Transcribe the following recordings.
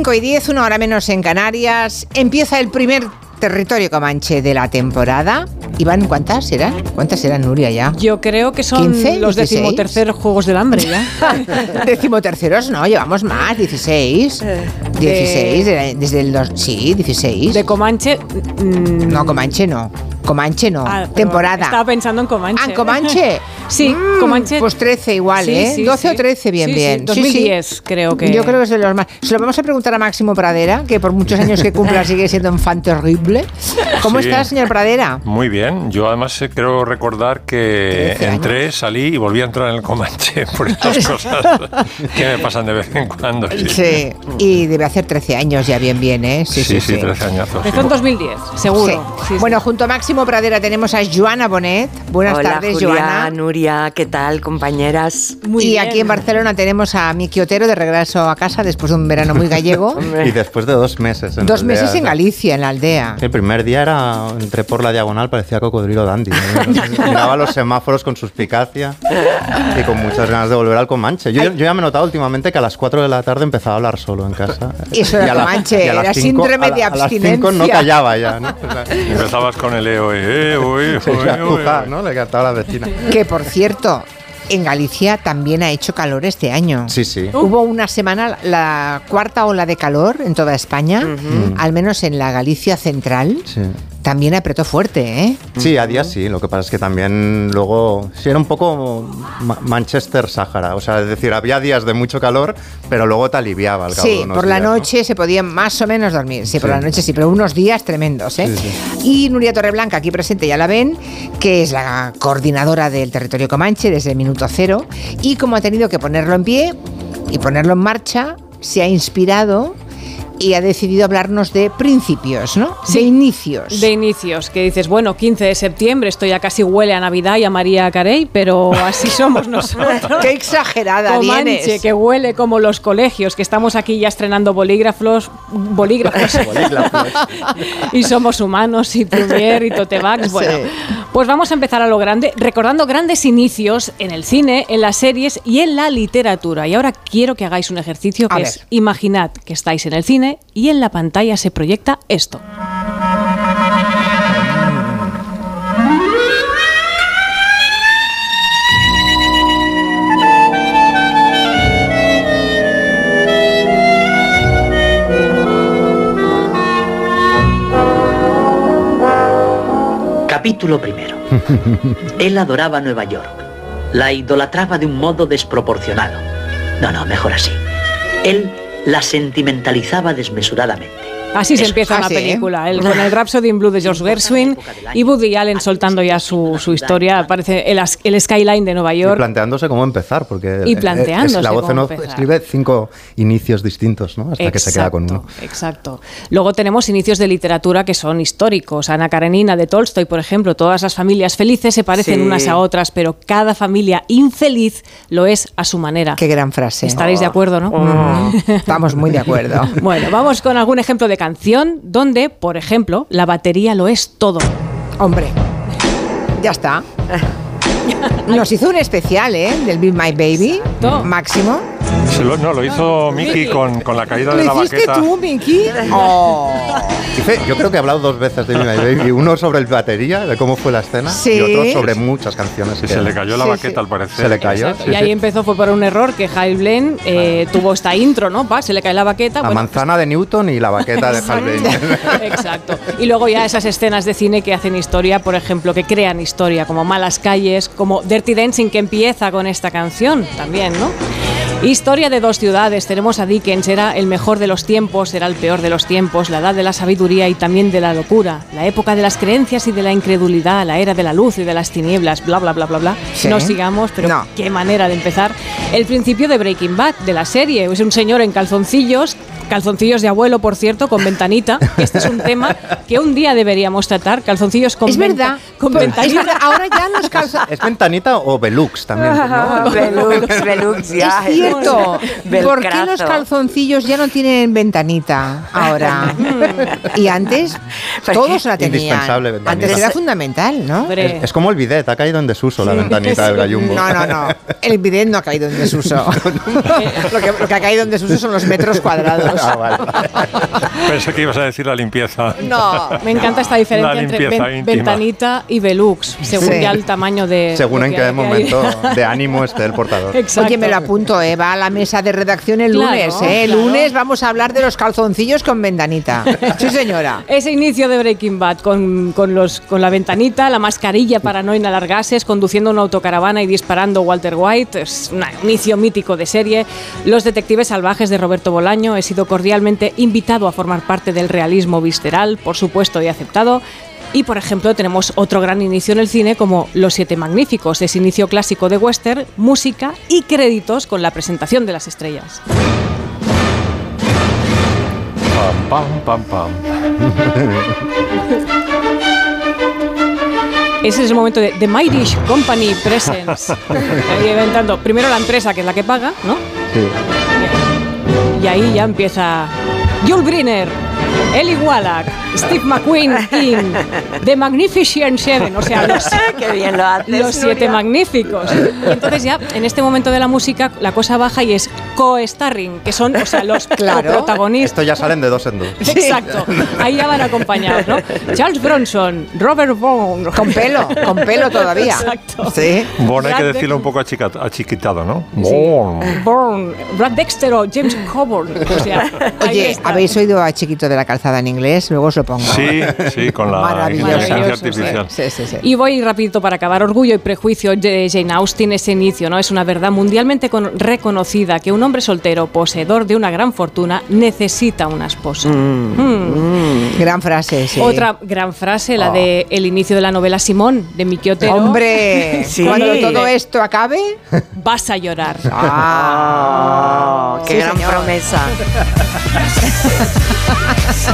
Las 5 y 10, una hora menos en Canarias. Empieza el primer territorio comanche de la temporada. Iván, ¿cuántas serán? ¿Cuántas serán, Nuria, ya? Yo creo que son 15, los 16. decimoterceros Juegos del Hambre ya. Decimoterceros, no, llevamos más, 16. 16, de- desde el... dos- sí, 16. De Comanche. mm, no, Comanche no. Comanche no. ah, temporada. Estaba pensando en Comanche. Ah, ¿en Comanche? sí, Mm, Comanche. Pues 13 igual, Sí, ¿eh? sí, 12 o sí. 13, bien, Sí, sí, bien. Sí, sí. 2010 creo que. Yo creo que es de los más. Se lo vamos a preguntar a Máximo Pradera, que por muchos años que cumpla sigue siendo un fan terrible. ¿Cómo Sí. está, señor Pradera? Muy bien, yo además eh, creo recordar que 13 años. entré, salí y volví a entrar en el Comanche por estas cosas que me pasan de vez en cuando. Sí, Sí. Y debe hacer 13 años ya, bien, bien, ¿eh? sí, sí, 13 añazos. Empezó en 2010, seguro. Sí. Sí, sí. Bueno, junto a Máximo Pradera tenemos a Joana Bonet. Buenas Hola, tardes, Julia, Joana. Nuria, ¿qué tal, compañeras? Muy y bien. aquí en Barcelona tenemos a Miki Otero de regreso a casa después de un verano muy gallego. Y después de dos meses. En Dos la meses en Galicia, en la aldea. El primer día era, entré por la diagonal, parecía cocodrilo dandy. Miraba los semáforos con suspicacia y con muchas ganas de volver al Comanche. Yo, yo ya me he notado últimamente que a las 4 de la tarde empezaba a hablar solo en casa. Y eso era a la- Comanche, y a las era cinco- síndrome a la- de A las 5 no abstinencia. callaba ya, ¿no? O sea, Empezabas con el EO, eh, oe, se oe, iba a oe, pujar, oe. ¿no? Le cantaba a la vecina. Que por cierto, en Galicia también ha hecho calor este año. Sí, sí. Hubo una semana, la cuarta ola de calor en toda España, al menos en la Galicia central, Sí. También apretó fuerte, ¿eh? Sí, a días sí. Lo que pasa es que también luego sí era un poco Ma- Manchester-Sáhara. O sea, es decir, había días de mucho calor, pero luego te aliviaba al cabo de Sí, por la días, ¿no? noche se podía más o menos dormir. Sí, por Sí. la noche sí, pero unos días tremendos, ¿eh? Sí, Y Nuria Torreblanca, aquí presente, ya la ven, que es la coordinadora del territorio Comanche desde el minuto cero. Y como ha tenido que ponerlo en pie y ponerlo en marcha, se ha inspirado y ha decidido hablarnos de principios, ¿no? de inicios. De inicios, que dices, bueno, 15 de septiembre, esto ya casi huele a Navidad y a María Carey, pero así somos nosotros. ¡Qué exagerada Comanche, vienes! que huele como los colegios, que estamos aquí ya estrenando bolígrafos, bolígrafos, y somos humanos y Plumier y Totebax. Bueno, Sí. pues vamos a empezar a lo grande, recordando grandes inicios en el cine, en las series y en la literatura. Y ahora quiero que hagáis un ejercicio A que ver. es, imaginad que estáis en el cine y en la pantalla se proyecta esto. Capítulo primero. Él adoraba Nueva York. La idolatraba de un modo desproporcionado. No, no, mejor así. Él la sentimentalizaba desmesuradamente. Así se empieza una sí, película, el, con el Rhapsody in Blue de George Gershwin y Woody Allen soltando ya su, su historia, aparece el, el skyline de Nueva Y York. planteándose cómo empezar, porque Y eh, planteándose es- la voz en cómo off empezar. escribe cinco inicios distintos, ¿no? Hasta que se queda con uno. Exacto. Luego tenemos inicios de literatura que son históricos. Ana Karenina de Tolstoy, por ejemplo, todas las familias felices se parecen Sí. unas a otras, pero cada familia infeliz lo es a su manera. ¡Qué gran frase! Estaréis de acuerdo, ¿no? Mm, Estamos muy de acuerdo. Bueno, vamos con algún ejemplo de canción donde, por ejemplo, la batería lo es todo. Hombre, ya está. Nos hizo un especial, ¿eh? Del Be My Baby, Exacto. Máximo. Se lo- no, lo hizo Miki con, con la caída de ¿Lo la hiciste baqueta. tú, Miki? Oh. Yo creo que he hablado dos veces de My Baby, uno sobre el batería, de cómo fue la escena, Sí. y otro sobre muchas canciones. Y que- se le cayó la Sí, baqueta sí. al parecer. Se le cayó. Y ahí sí. empezó, fue por un error que Hal Blaine eh, tuvo esta intro, ¿no? Pa, se le cae la baqueta. La bueno, manzana de Newton y la baqueta de Hal Blaine. Exacto. Y luego ya esas escenas de cine que hacen historia, por ejemplo, que crean historia, como Malas Calles, como Dirty Dancing, que empieza con esta canción también, ¿no? Historia de dos ciudades. Tenemos a Dickens, era el mejor de los tiempos, era el peor de los tiempos, la edad de la sabiduría y también de la locura, la época de las creencias y de la incredulidad, la era de la luz y de las tinieblas, bla, bla, bla, bla, bla. Sí. No sigamos, pero No. qué manera de empezar. El principio de Breaking Bad, de la serie. Es un señor en calzoncillos, calzoncillos de abuelo, por cierto, con ventanita. que Este es un tema que un día deberíamos tratar. Calzoncillos con Es venta- verdad. Con Es ventanita. verdad, ahora ya los calza... ¿Es ventanita o Velux también? ¿no? Velux, Velux, ya. Es cierto. ¿Por qué los calzoncillos ya no tienen ventanita ahora? y antes todos la tenían. Indispensable ventanita. Antes era fundamental, ¿no? Es, es como el bidet, ha caído en desuso la ventanita del gallumbo. No, no, no. El bidet no ha caído en desuso. lo, que, lo que ha caído en desuso son los metros cuadrados. Ah, vale. Pensé que ibas a decir la limpieza. No. Me encanta esta diferencia entre ven- ventanita y velux, según Sí. ya el tamaño de. Según lo en qué hay. momento de ánimo esté el portador. Exacto. Oye, me lo apunto, ¿eh? Va a la mesa de redacción el Claro, lunes, ¿eh? El claro. lunes vamos a hablar de los calzoncillos con ventanita. Sí, señora. Ese inicio de Breaking Bad con, con los, con la ventanita, la mascarilla para no inhalar gases, conduciendo una autocaravana y disparando Walter White, es un inicio mítico de serie. Los detectives salvajes de Roberto Bolaño, he sido cordialmente invitado a formar parte del realismo visceral, por supuesto, y aceptado. Y, por ejemplo, tenemos otro gran inicio en el cine como Los Siete Magníficos, ese inicio clásico de western, música y créditos con la presentación de las estrellas. Pam, pam, pam, pam. Ese es el momento de The Mighty Company Presents. Ahí inventando primero la empresa, que es la que paga, ¿no? Sí. Y ahí ya empieza Yul Brynner, Eli Wallach, Steve McQueen in The Magnificent Seven, o sea, los, Qué bien lo haces. los siete Nuria. magníficos. Y entonces ya, en este momento de la música, la cosa baja y es co-starring, que son, o sea, los Claro. protagonistas. Esto ya salen de dos en dos. Exacto, ahí ya van acompañados, ¿no? Charles Bronson, Robert Vaughn. Con pelo, con pelo todavía. Exacto. Sí. Bon, hay que decirlo un poco achiquitado, ¿no? Bon. Bourne, Brad Dexter o James Coburn. O sea, Oye. ¿habéis oído a Chiquito de la Calzada en inglés? Luego os lo pongo. Sí, sí, con la inteligencia artificial. Sí, sí, sí. Y voy rapidito para acabar. Orgullo y prejuicio de Jane Austen, ese inicio, ¿no? Es una verdad mundialmente con- reconocida que un hombre soltero, poseedor de una gran fortuna, necesita una esposa. Mm. Gran frase, sí. Otra gran frase, la de el inicio de la novela Simón, de Miki Otero. Hombre, Sí. cuando todo esto acabe. Vas a llorar. Ah, Oh, qué sí, gran señor. promesa.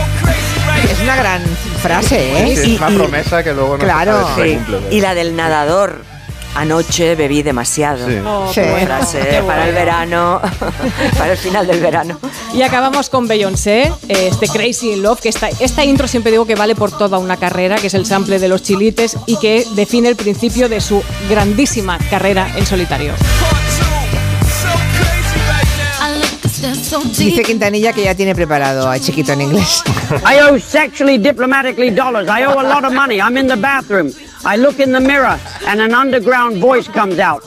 Es una gran frase, ¿eh? Sí, es una y- promesa que luego no Claro. se sabe si se Sí. cumple. Y la del nadador. Anoche bebí demasiado. Sí. Oh, Sí. bueno, qué para el verano, para el final del verano. Y acabamos con Beyoncé, eh, este Crazy in Love, que esta, esta intro siempre digo que vale por toda una carrera, que es el sample de los chilites y que define el principio de su grandísima carrera en solitario. Dice Quintanilla que ya tiene preparado a Chiquito en inglés. I owe sexually diplomatically dollars. I owe a lot of money. I'm in the bathroom. I look in the mirror and an underground voice comes out.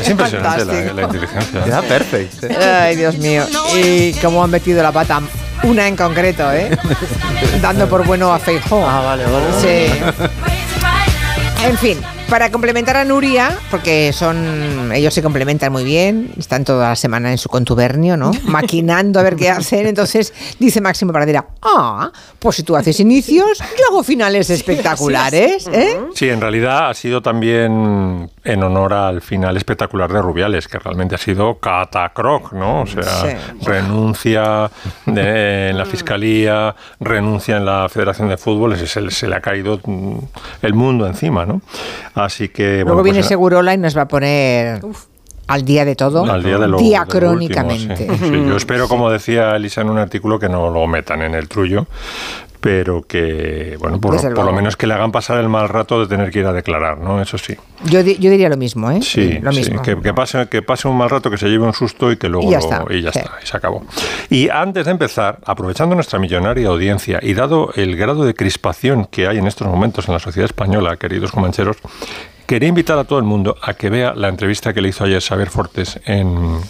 Es impresionante la, inteligencia. Queda perfecto. Ay, Dios mío. Y cómo han metido la pata. Una en concreto, ¿eh? Dando por bueno a Feijóo. Ah, vale, vale. Sí. En fin, para complementar a Nuria, porque son ellos se complementan muy bien, están toda la semana en su contubernio, ¿no? Maquinando a ver qué hacen. Entonces dice Máximo Paradera, ah, pues si tú haces inicios, yo hago finales espectaculares, ¿eh? Sí, en realidad ha sido también en honor al final espectacular de Rubiales, que realmente ha sido catacroc, ¿no? O sea, Sí. renuncia de- en la fiscalía, renuncia en la Federación de Fútbol, se, se- le ha caído el mundo encima, ¿no? Así que. Luego bueno, viene pues, Segurola y nos va a poner al día de todo, Al día de lo, diacrónicamente. de lo último, sí. Sí, yo espero, como decía Elisa en un artículo, que no lo metan en el trullo, pero que, bueno, por, por lo menos que le hagan pasar el mal rato de tener que ir a declarar, ¿no? Eso sí. Yo, di- yo diría lo mismo, ¿eh? Sí, lo sí, mismo. que, que pase, que pase un mal rato, que se lleve un susto y que luego Y ya lo- está, y ya sí. está, y se acabó. Y antes de empezar, aprovechando nuestra millonaria audiencia y dado el grado de crispación que hay en estos momentos en la sociedad española, queridos comancheros, quería invitar a todo el mundo a que vea la entrevista que le hizo ayer Xavier Fortes en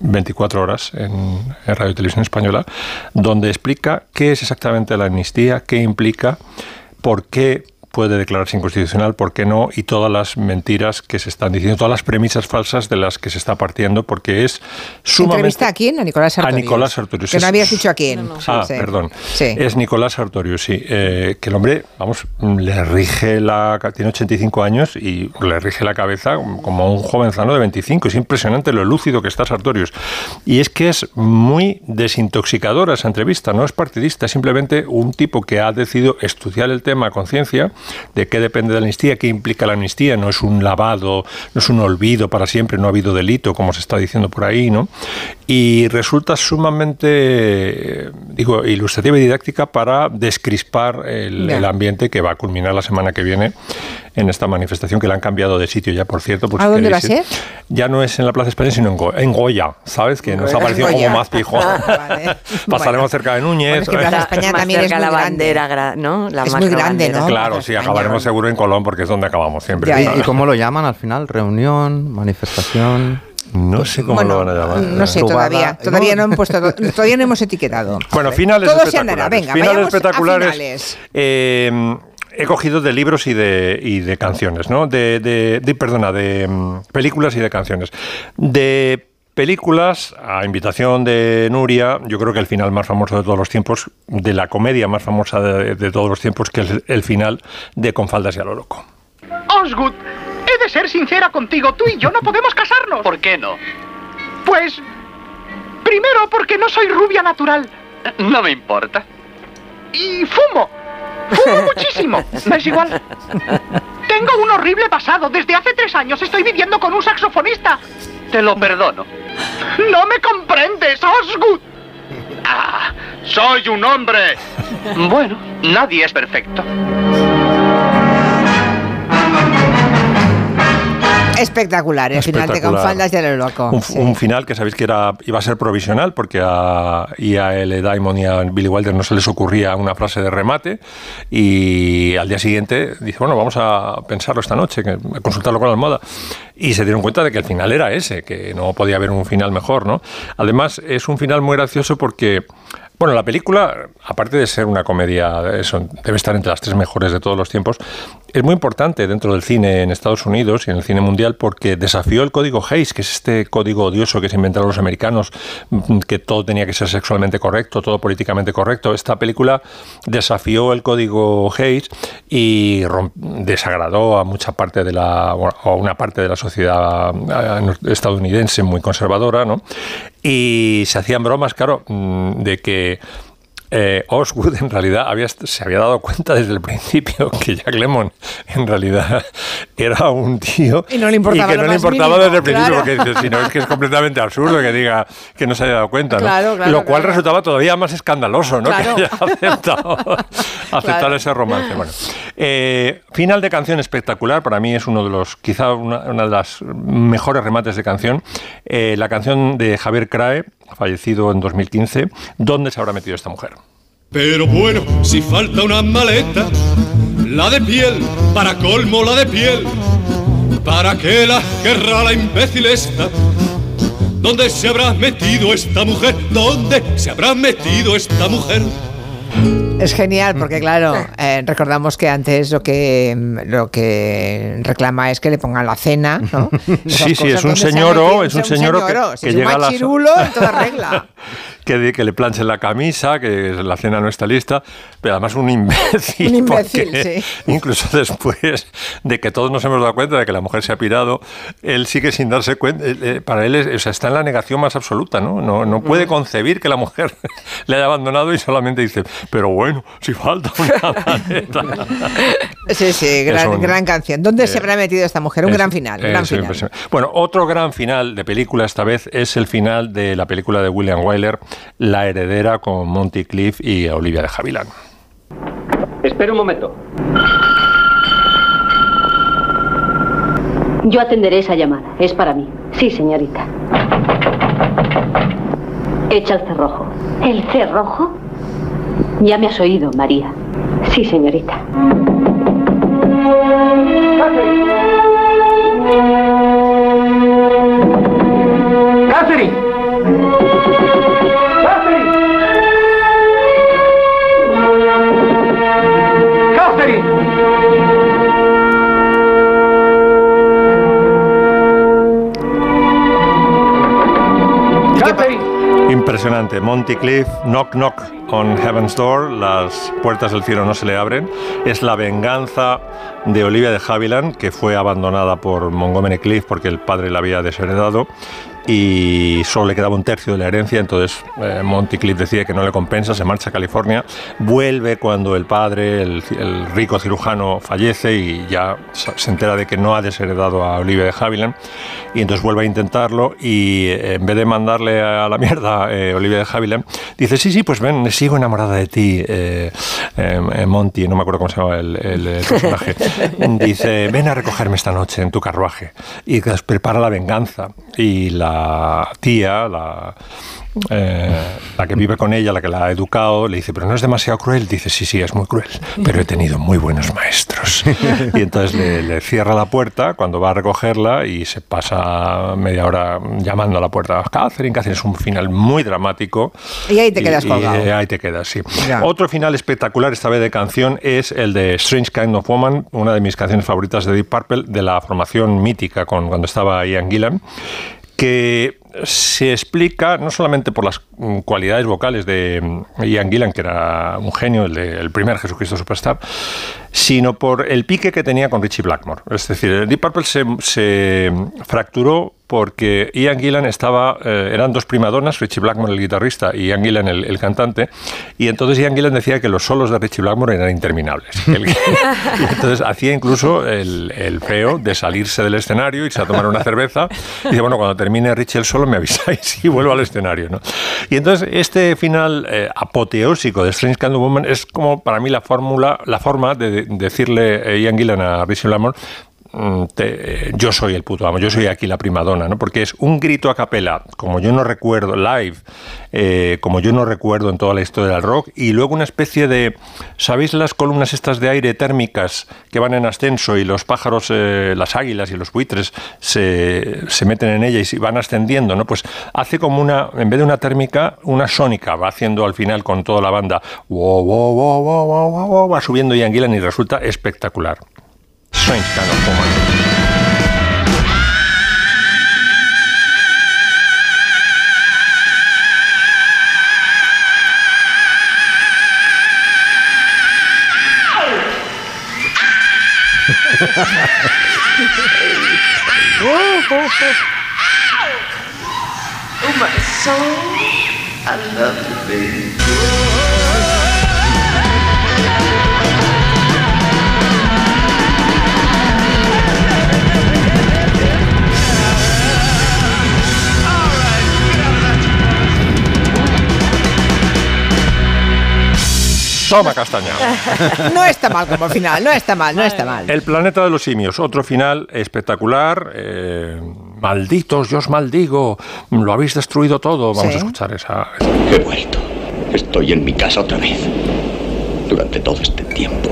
24 horas en, Radio y Televisión Española, donde explica qué es exactamente la amnistía, qué implica, por qué puede declararse inconstitucional, por qué no, y todas las mentiras que se están diciendo, todas las premisas falsas de las que se está partiendo, porque es sumamente... ¿Entrevista a quién? A Nicolás A Sartorius. Nicolás Sartorius. Que no habías dicho a quién. Ah, Sí. perdón. Sí. Es Nicolás Sartorius, sí. Eh, que el hombre, vamos, le rige la... Tiene 85 años y le rige la cabeza como a un jovenzano de 25. Es impresionante lo lúcido que está Sartorius. Y es que es muy desintoxicadora esa entrevista. No es partidista, es simplemente un tipo que ha decidido estudiar el tema a conciencia de qué depende de la amnistía, qué implica la amnistía. No es un lavado, no es un olvido para siempre, no ha habido delito, como se está diciendo por ahí, ¿no? Y resulta sumamente, digo, ilustrativa y didáctica para descrispar el, el ambiente que va a culminar la semana que viene en esta manifestación que la han cambiado de sitio ya, por cierto. por ¿A si dónde va a ser? Ya no es en la Plaza España, sino en, Go- en Goya, ¿sabes? Que nos ha parecido como más pijo. Vale. Pasaremos Bueno. cerca de Núñez. Bueno, es que Plaza Está España también es muy la grande. bandera, ¿no? La Es muy grande, bandera. ¿no? Claro, Plaza sí, acabaremos seguro en Colón porque es donde acabamos siempre. Ya. ¿Y cómo lo llaman al final? ¿Reunión? ¿Manifestación? No sé cómo Bueno, lo van a llamar. no sé Rubada. todavía. Todavía no, han puesto, todavía no hemos etiquetado. Bueno, finales Todo se espectaculares. andará. Venga, finales espectaculares. finales. eh, he cogido de libros y de, y de canciones, ¿no? De, de- de- perdona, de mm, películas y de canciones. De películas, a invitación de Nuria, yo creo que el final más famoso de todos los tiempos, de la comedia más famosa de, de todos los tiempos, que es el, el final de Con faldas y a lo loco. Osgood, he de ser sincera contigo. Tú y yo no podemos casarnos. ¿Por qué no? Pues... Primero, porque no soy rubia natural. No me importa. Y fumo. Fumo muchísimo. Me es igual. Tengo un horrible pasado. Desde hace tres años estoy viviendo con un saxofonista. Te lo perdono. No me comprendes, Osgood. Ah, soy un hombre. Bueno, nadie es perfecto. Espectacular, el final de Con Espectacular. faldas de lo loco. Un, sí. un final que sabéis que era, iba a ser provisional porque a, y a L. Diamond y a Billy Wilder no se les ocurría una frase de remate y al día siguiente dice, bueno, vamos a pensarlo esta noche, a consultarlo con la almohada. Y se dieron cuenta de que el final era ese, que no podía haber un final mejor, ¿no? Además, es un final muy gracioso porque... Bueno, la película, aparte de ser una comedia, eso, debe estar entre las tres mejores de todos los tiempos, es muy importante dentro del cine en Estados Unidos y en el cine mundial porque desafió el código Hayes, que es este código odioso que se inventaron los americanos, mm, que todo tenía que ser sexualmente correcto, todo políticamente correcto. Esta película desafió el código Hayes y desagradó a mucha parte de la, o a una parte de la sociedad eh, estadounidense muy conservadora, ¿no? Y se hacían bromas, claro, mm, de que eh, Osgood en realidad había, se había dado cuenta desde el principio que Jack Lemmon en realidad era un tío Y no le importaba que no le importaba mínimo, desde el principio porque dice, si no es que es completamente absurdo que diga que no se haya dado cuenta ¿no? Claro, claro, lo cual resultaba todavía más escandaloso ¿no? Que haya aceptado aceptar ese romance. Bueno eh, final de canción espectacular para mí es uno de los quizá una, una de las mejores remates de canción. Eh, la canción de Javier Crae fallecido en 2015 ¿dónde se habrá metido esta mujer? Pero bueno, si falta una maleta, la de piel, para colmo la de piel, ¿para qué la querrá la imbécil esta? ¿Dónde se habrá metido esta mujer? ¿Dónde se habrá metido esta mujer? Es genial porque, claro, eh, recordamos que antes lo que, lo que reclama es que le pongan la cena, ¿no? Esas Sí, sí, es un donde se ha señoro, es un señoro que- que llega a machirulo en toda regla. que, que le planchen la camisa, que la cena no está lista, pero además un imbécil. Un imbécil, sí. Incluso después de que todos nos hemos dado cuenta de que la mujer se ha pirado, él sigue sin darse cuenta. eh, eh, Para él es- o sea, está en la negación más absoluta, ¿no? No, no puede concebir que la mujer le haya abandonado y solamente dice, pero bueno, si falta una maleta. Sí, sí, gran, un- gran canción. ¿Dónde se eh, habrá metido esta mujer? Un Es- gran final, es gran final. Bueno, otro gran final de película esta vez es el final de la película de William Wyler, La heredera, con Monty Cliff y Olivia de Havilland. Espera un momento. Yo atenderé esa llamada. Es para mí. Sí, señorita. Echa el cerrojo. ¿El cerrojo? Ya me has oído, María. Sí, señorita. ¡Catherine! ¡Catherine! Impresionante. Monty Cliff, Knock Knock on Heaven's Door, las puertas del cielo no se le abren. Es la venganza de Olivia de Havilland, que fue abandonada por Montgomery Cliff porque el padre la había desheredado y solo le quedaba un tercio de la herencia, entonces eh, Monty Cliff decide que no le compensa, se marcha a California, vuelve cuando el padre, el, el rico cirujano, fallece y ya se entera de que no ha desheredado a Olivia de Havilland y entonces vuelve a intentarlo y eh, en vez de mandarle a la mierda eh, Olivia de Havilland, dice, sí, sí, pues ven, sigo enamorada de ti, eh, eh, Monty, no me acuerdo cómo se llama el, el- el personaje, dice, ven a recogerme esta noche en tu carruaje. Y prepara la venganza. Y la tía, la, eh, la que vive con ella, la que la ha educado, le dice, pero no es demasiado cruel. Dice, sí, sí, es muy cruel, pero he tenido muy buenos maestros. Y entonces le, le cierra la puerta cuando va a recogerla y se pasa media hora llamando a la puerta. Catherine, Catherine, es un final muy dramático. Y ahí te quedas colgado. eh, ahí te quedas, sí. Ya. Otro final espectacular, esta vez de canción, es el de Strange Kind of Woman, una de mis canciones favoritas de Deep Purple, de la formación mítica con, cuando estaba Ian Gillan, que se explica no solamente por las mm, cualidades vocales de mm, Ian Gillan, que era un genio, el, primer Jesucristo Superstar, sino por el pique que tenía con Richie Blackmore. Es decir, Deep Purple se, se fracturó porque Ian Gillan estaba, eh, eran dos primadonas, Richie Blackmore el guitarrista y Ian Gillan el, el cantante, y entonces Ian Gillan decía que los solos de Richie Blackmore eran interminables. El- y entonces hacía incluso el, el feo de salirse del escenario, irse a tomar una cerveza, y dice, bueno, cuando termine Richie el solo me avisáis y vuelvo al escenario. ¿no? Y entonces este final eh, apoteósico de Strange of Woman es como para mí la fórmula, la forma de decirle eh, Ian Gillan a Richie mm, te- eh, yo soy el puto amo, yo soy aquí la primadona, ¿no? Porque es un grito a capela, como yo no recuerdo, live, eh, como yo no recuerdo en toda la historia del rock, y luego una especie de, ¿sabéis las columnas estas de aire térmicas que van en ascenso y los pájaros, eh, las águilas y los buitres se, se meten en ella y van ascendiendo, ¿no? Pues hace como una, en vez de una térmica, una sónica, va haciendo al final con toda la banda, wow, wow, wow, wow, wow, wow, wow, va subiendo Ian Gillan y resulta espectacular. Kind of Woman. Oh, my soul, I love you, baby. Toma castaña. No está mal como final, no está mal, no está mal. El planeta de los simios, otro final espectacular. eh, malditos, yo os maldigo, lo habéis destruido todo. Vamos Sí. a escuchar esa. He vuelto. Estoy en mi casa otra vez. Durante todo este tiempo.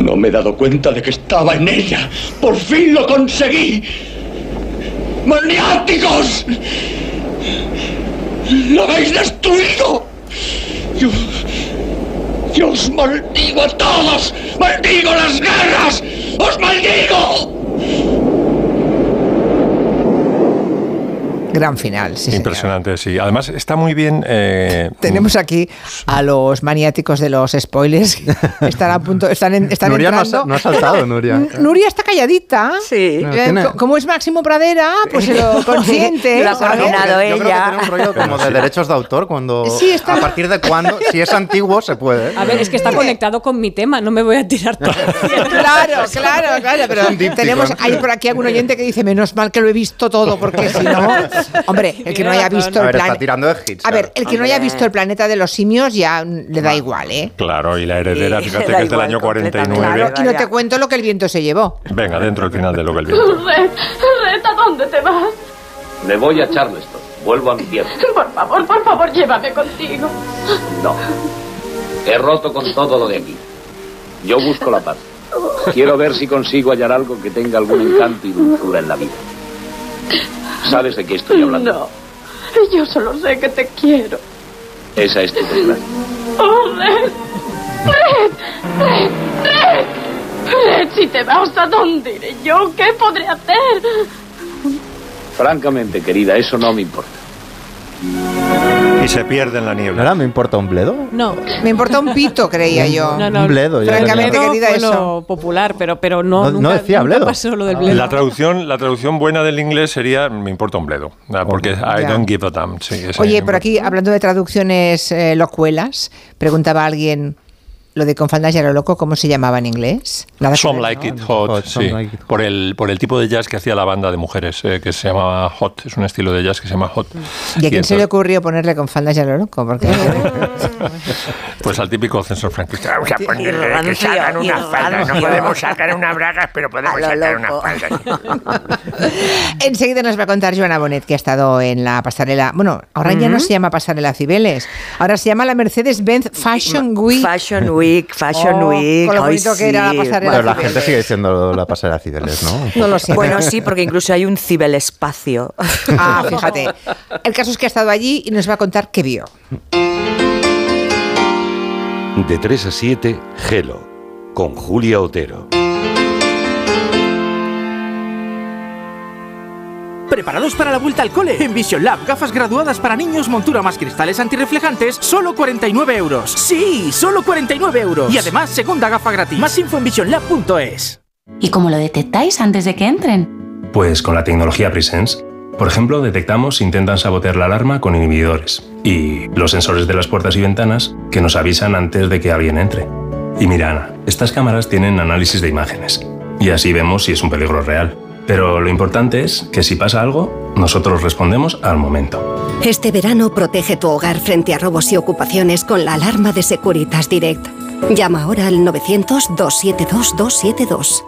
No me he dado cuenta de que estaba en ella. ¡Por fin lo conseguí! ¡Maniáticos! ¡Lo habéis destruido! Yo, yo os maldigo a todos. ¡Maldigo las guerras! ¡Os maldigo! Gran final, sí. señor. Impresionante, sí. Además, está muy bien. eh, Tenemos aquí a los maniáticos de los spoilers. Están a punto, están, en- están Nuria no ha, no saltado, Nuria. Nuria está calladita. Sí. No, Eh, tiene- Como es Máximo Pradera, pues se lo consiente. Lo ha coordinado Yo creo que ella. tiene un rollo como de derechos de autor cuando Sí, está- a partir de cuándo, si es antiguo se puede. A ver, es que está conectado con mi tema, no me voy a tirar todo. Claro, claro, claro, pero tenemos hay por aquí algún oyente que dice menos mal que lo he visto todo porque si no, hombre, el que no haya visto A el ver, está plan, tirando de hits. a ver, el que no haya visto el planeta de los simios ya le da igual, ¿eh? Claro, y la heredera, fíjate que es del año completamente. 49. Claro, y no te cuento lo que el viento se llevó. Venga, dentro del final de lo que el viento. Red, Red, ¿a dónde te vas? Me voy a Charleston. Vuelvo a mi tierra. Por favor, por favor, llévame contigo. No. He roto con todo lo de aquí. Yo busco la paz. Quiero ver si consigo hallar algo que tenga algún encanto y dulzura en la vida. ¿Sabes de qué estoy hablando? No, yo solo sé que te quiero. Esa es tu desgracia. Oh, Red, Red, Red, Red. Red, si te vas, ¿a dónde iré yo? ¿Qué podré hacer? Francamente, querida, eso no me importa. Y se pierde en la niebla. ¿Ahora me importa un bledo? No. Me importa un pito, creía yo. No, no. Un bledo, Francamente, Bledo querida, fue eso. lo popular, pero, pero no, No- no nunca, decía nunca bledo. pasó lo del bledo. La traducción, la traducción buena del inglés sería me importa un bledo, ah, porque I Ya. don't give a damn. sí, Oye, por aquí, hablando de traducciones eh, locuelas, preguntaba alguien, lo de con faldas y a lo loco, ¿cómo se llamaba en inglés? Nada Some Like. It Hot, Hot, sí. Some Like It Por el, por el tipo de jazz que hacía la banda de mujeres, eh, que se llamaba Hot. Es un estilo de jazz que se llama Hot. ¿Y a quién se le ocurrió ponerle con faldas y a lo loco? Porque Pues al típico censor franquista. Vamos a ponerle que y unas faldas. No podemos sacar unas bragas, pero podemos sacar unas faldas. enseguida nos va a contar Joana Bonet, que ha estado en la pasarela. Bueno, ahora ya no se llama pasarela Cibeles, ahora se llama la Mercedes-Benz Fashion Week. Fashion Week, Fashion Oh, Week. con lo ay, bonito que era la sí. pasarela. Pero la Cibeles. gente sigue diciendo la pasarela Cibeles, ¿no? No lo sé. Bueno, sí, porque incluso hay un ciberespacio. Ah, fíjate. El caso es que ha estado allí y nos va a contar qué vio. De 3 a 7, Gelo, con Julia Otero. ¿Preparados para la vuelta al cole? En Vision Lab, gafas graduadas para niños, montura más cristales antirreflejantes, solo 49 euros. ¡Sí! ¡Solo 49 euros! Y además, segunda gafa gratis. Más info en visionlab.es. ¿Y cómo lo detectáis antes de que entren? Pues con la tecnología Presence. Por ejemplo, detectamos si intentan sabotear la alarma con inhibidores y los sensores de las puertas y ventanas que nos avisan antes de que alguien entre. Y mira, Ana, estas cámaras tienen análisis de imágenes y así vemos si es un peligro real. Pero lo importante es que si pasa algo, nosotros respondemos al momento. Este verano protege tu hogar frente a robos y ocupaciones con la alarma de Securitas Direct. Llama ahora al 900-272-272.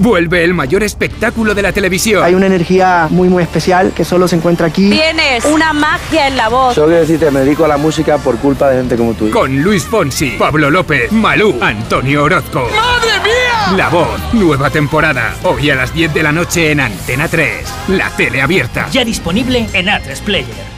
Vuelve el mayor espectáculo de la televisión. Hay una energía muy muy especial que solo se encuentra aquí. Tienes una magia en la voz. Solo quiero decirte, me dedico a la música por culpa de gente como tú. Con Luis Fonsi, Pablo López, Malú, Antonio Orozco. ¡Madre mía! La voz, nueva temporada. Hoy a las 10 de la noche en Antena 3. La tele abierta. Ya disponible en A3 Player.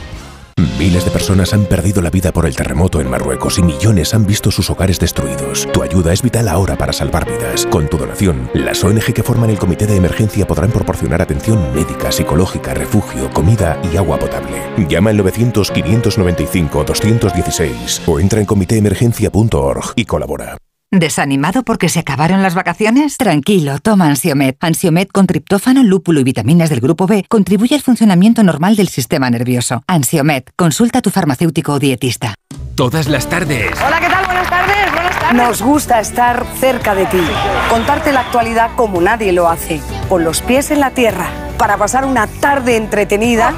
Miles de personas han perdido la vida por el terremoto en Marruecos y millones han visto sus hogares destruidos. Tu ayuda es vital ahora para salvar vidas. Con tu donación, las ONG que forman el comité de emergencia podrán proporcionar atención médica, psicológica, refugio, comida y agua potable. Llama al 900-595-216 o entra en comitéemergencia.org y colabora. ¿Desanimado porque se acabaron las vacaciones? Tranquilo, toma Ansiomet. Ansiomet con triptófano, lúpulo y vitaminas del grupo B contribuye al funcionamiento normal del sistema nervioso. Ansiomet, consulta a tu farmacéutico o dietista. Todas las tardes. Hola, ¿qué tal? Buenas tardes, buenas tardes. Nos gusta estar cerca de ti, contarte la actualidad como nadie lo hace, con los pies en la tierra, para pasar una tarde entretenida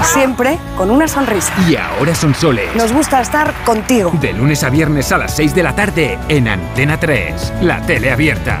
y siempre con una sonrisa. Y ahora son soles. Nos gusta estar contigo. De lunes a viernes a las 6 de la tarde en Antena 3. La tele abierta.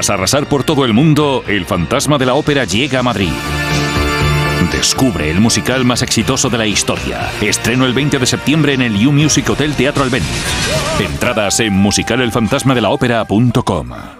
Tras arrasar por todo el mundo, el fantasma de la ópera llega a Madrid. Descubre el musical más exitoso de la historia. Estreno el 20 de septiembre en el U Music Hotel Teatro Albéniz. Entradas en musicalelfantasmadelaopera.com.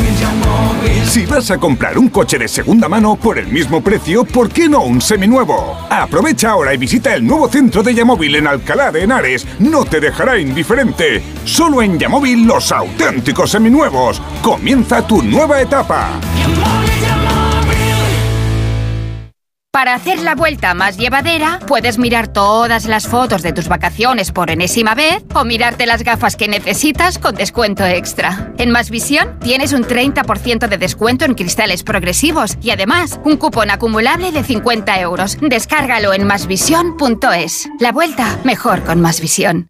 Si vas a comprar un coche de segunda mano por el mismo precio, ¿por qué no un seminuevo? Aprovecha ahora y visita el nuevo centro de Yamóvil en Alcalá de Henares. No te dejará indiferente. Solo en Yamóvil los auténticos seminuevos. Comienza tu nueva etapa. Para hacer la vuelta más llevadera, puedes mirar todas las fotos de tus vacaciones por enésima vez o mirarte las gafas que necesitas con descuento extra. En Más Visión tienes un 30% de descuento en cristales progresivos y además un cupón acumulable de 50 euros. Descárgalo en masvisión.es. La vuelta mejor con Más Visión.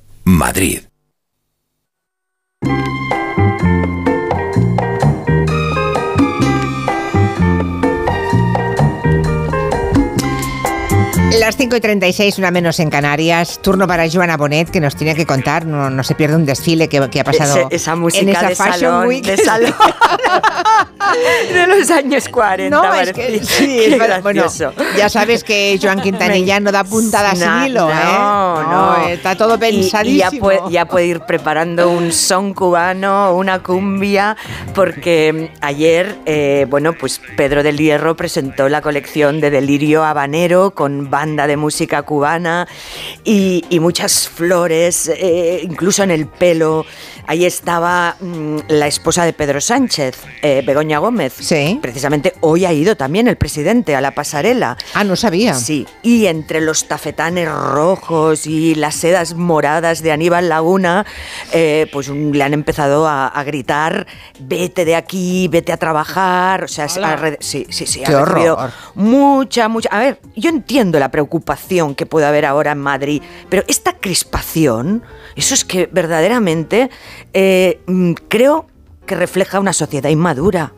Madrid. Las 5 y 36, una menos en Canarias. Turno para Joana Bonet, que nos tiene que contar. No, no se pierde un desfile que, que ha pasado Ese- esa música en esa de salón, Week. de salón. de los años 40. No, es que sí, es bueno, ya sabes que Joan Quintanilla no da puntada sin hilo, ¿eh? no, no. está todo Y- Y, ya, pensadísimo. puede, ya puede ir preparando un son cubano, una cumbia, porque mm, ayer, eh, bueno, pues Pedro del Hierro presentó la colección de Delirio Habanero con banda de música cubana y, muchas flores, eh, incluso en el pelo. Ahí estaba mm, la esposa de Pedro Sánchez, eh, Begoña Gómez. Sí. Precisamente hoy ha ido también el presidente a la pasarela. Ah, no sabía. Sí, y entre los tafetanes rojos y las sedas moradas de Aníbal Laguna, eh, pues un- le han empezado a, a gritar, vete de aquí, vete a trabajar, o sea, se ha sí, sí, sí, Qué ha recibido horror. mucha, mucha... A ver, yo entiendo la preocupación que puede haber ahora en Madrid, pero esta crispación, eso es que verdaderamente eh, mm, creo que refleja una sociedad inmadura.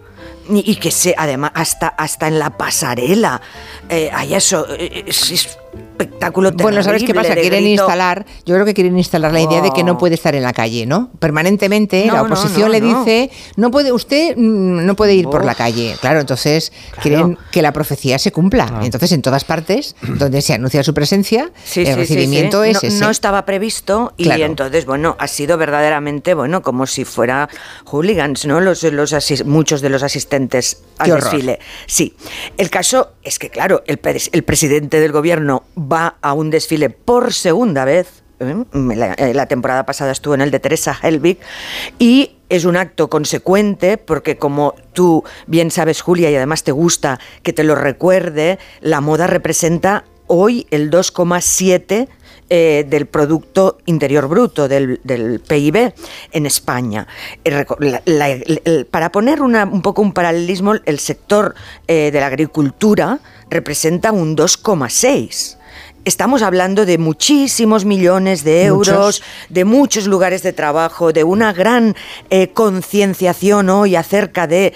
Y que se, además, hasta, hasta en la pasarela eh, hay eso, eh, es, es espectáculo Bueno, ¿sabes qué terrible pasa? Quieren grito. instalar, yo creo que quieren instalar la idea de que no Oh. puede estar en la calle, ¿no? Permanentemente No, la oposición no, le dice, no puede usted mm, no puede ir por la calle. Claro, entonces quieren que la profecía se cumpla. Entonces, en todas partes donde se anuncia su presencia, Sí, el sí, recibimiento sí. es no, ese. no estaba previsto y Claro. entonces, bueno, ha sido verdaderamente, bueno, como si fuera hooligans, ¿no? Los, los asis- muchos de los asistentes al desfile. Sí. El caso es que, claro, el presidente del gobierno va a un desfile por segunda vez. ¿eh? La, eh, la temporada pasada estuvo en el de Teresa Helbig y es un acto consecuente porque como tú bien sabes Julia y además te gusta que te lo recuerde, la moda representa hoy el 2,7 eh, del Producto Interior Bruto, del, del PIB en España. Para poner un poco un paralelismo, el sector de la agricultura representa un 2,6. Estamos hablando de muchísimos millones de euros, Muchos. de muchos lugares de trabajo, de una gran eh, concienciación hoy acerca de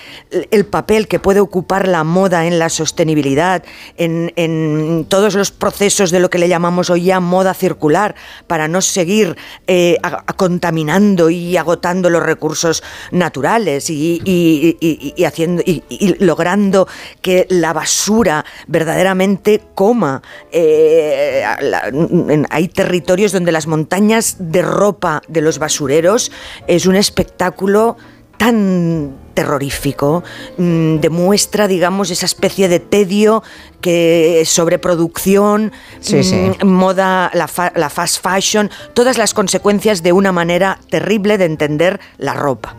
el papel que puede ocupar la moda en la sostenibilidad, en, en todos los procesos de lo que le llamamos hoy ya moda circular, para no seguir eh, a- a- contaminando y agotando los recursos naturales y, y- y- y haciendo y, y logrando que la basura verdaderamente coma. eh, en- hay territorios donde las montañas de ropa de los basureros es un espectáculo tan terrorífico, mm, demuestra, digamos, esa especie de tedio que sobreproducción, Sí, sí. mm, moda, la, fa- la fast fashion, todas las consecuencias de una manera terrible de entender la ropa.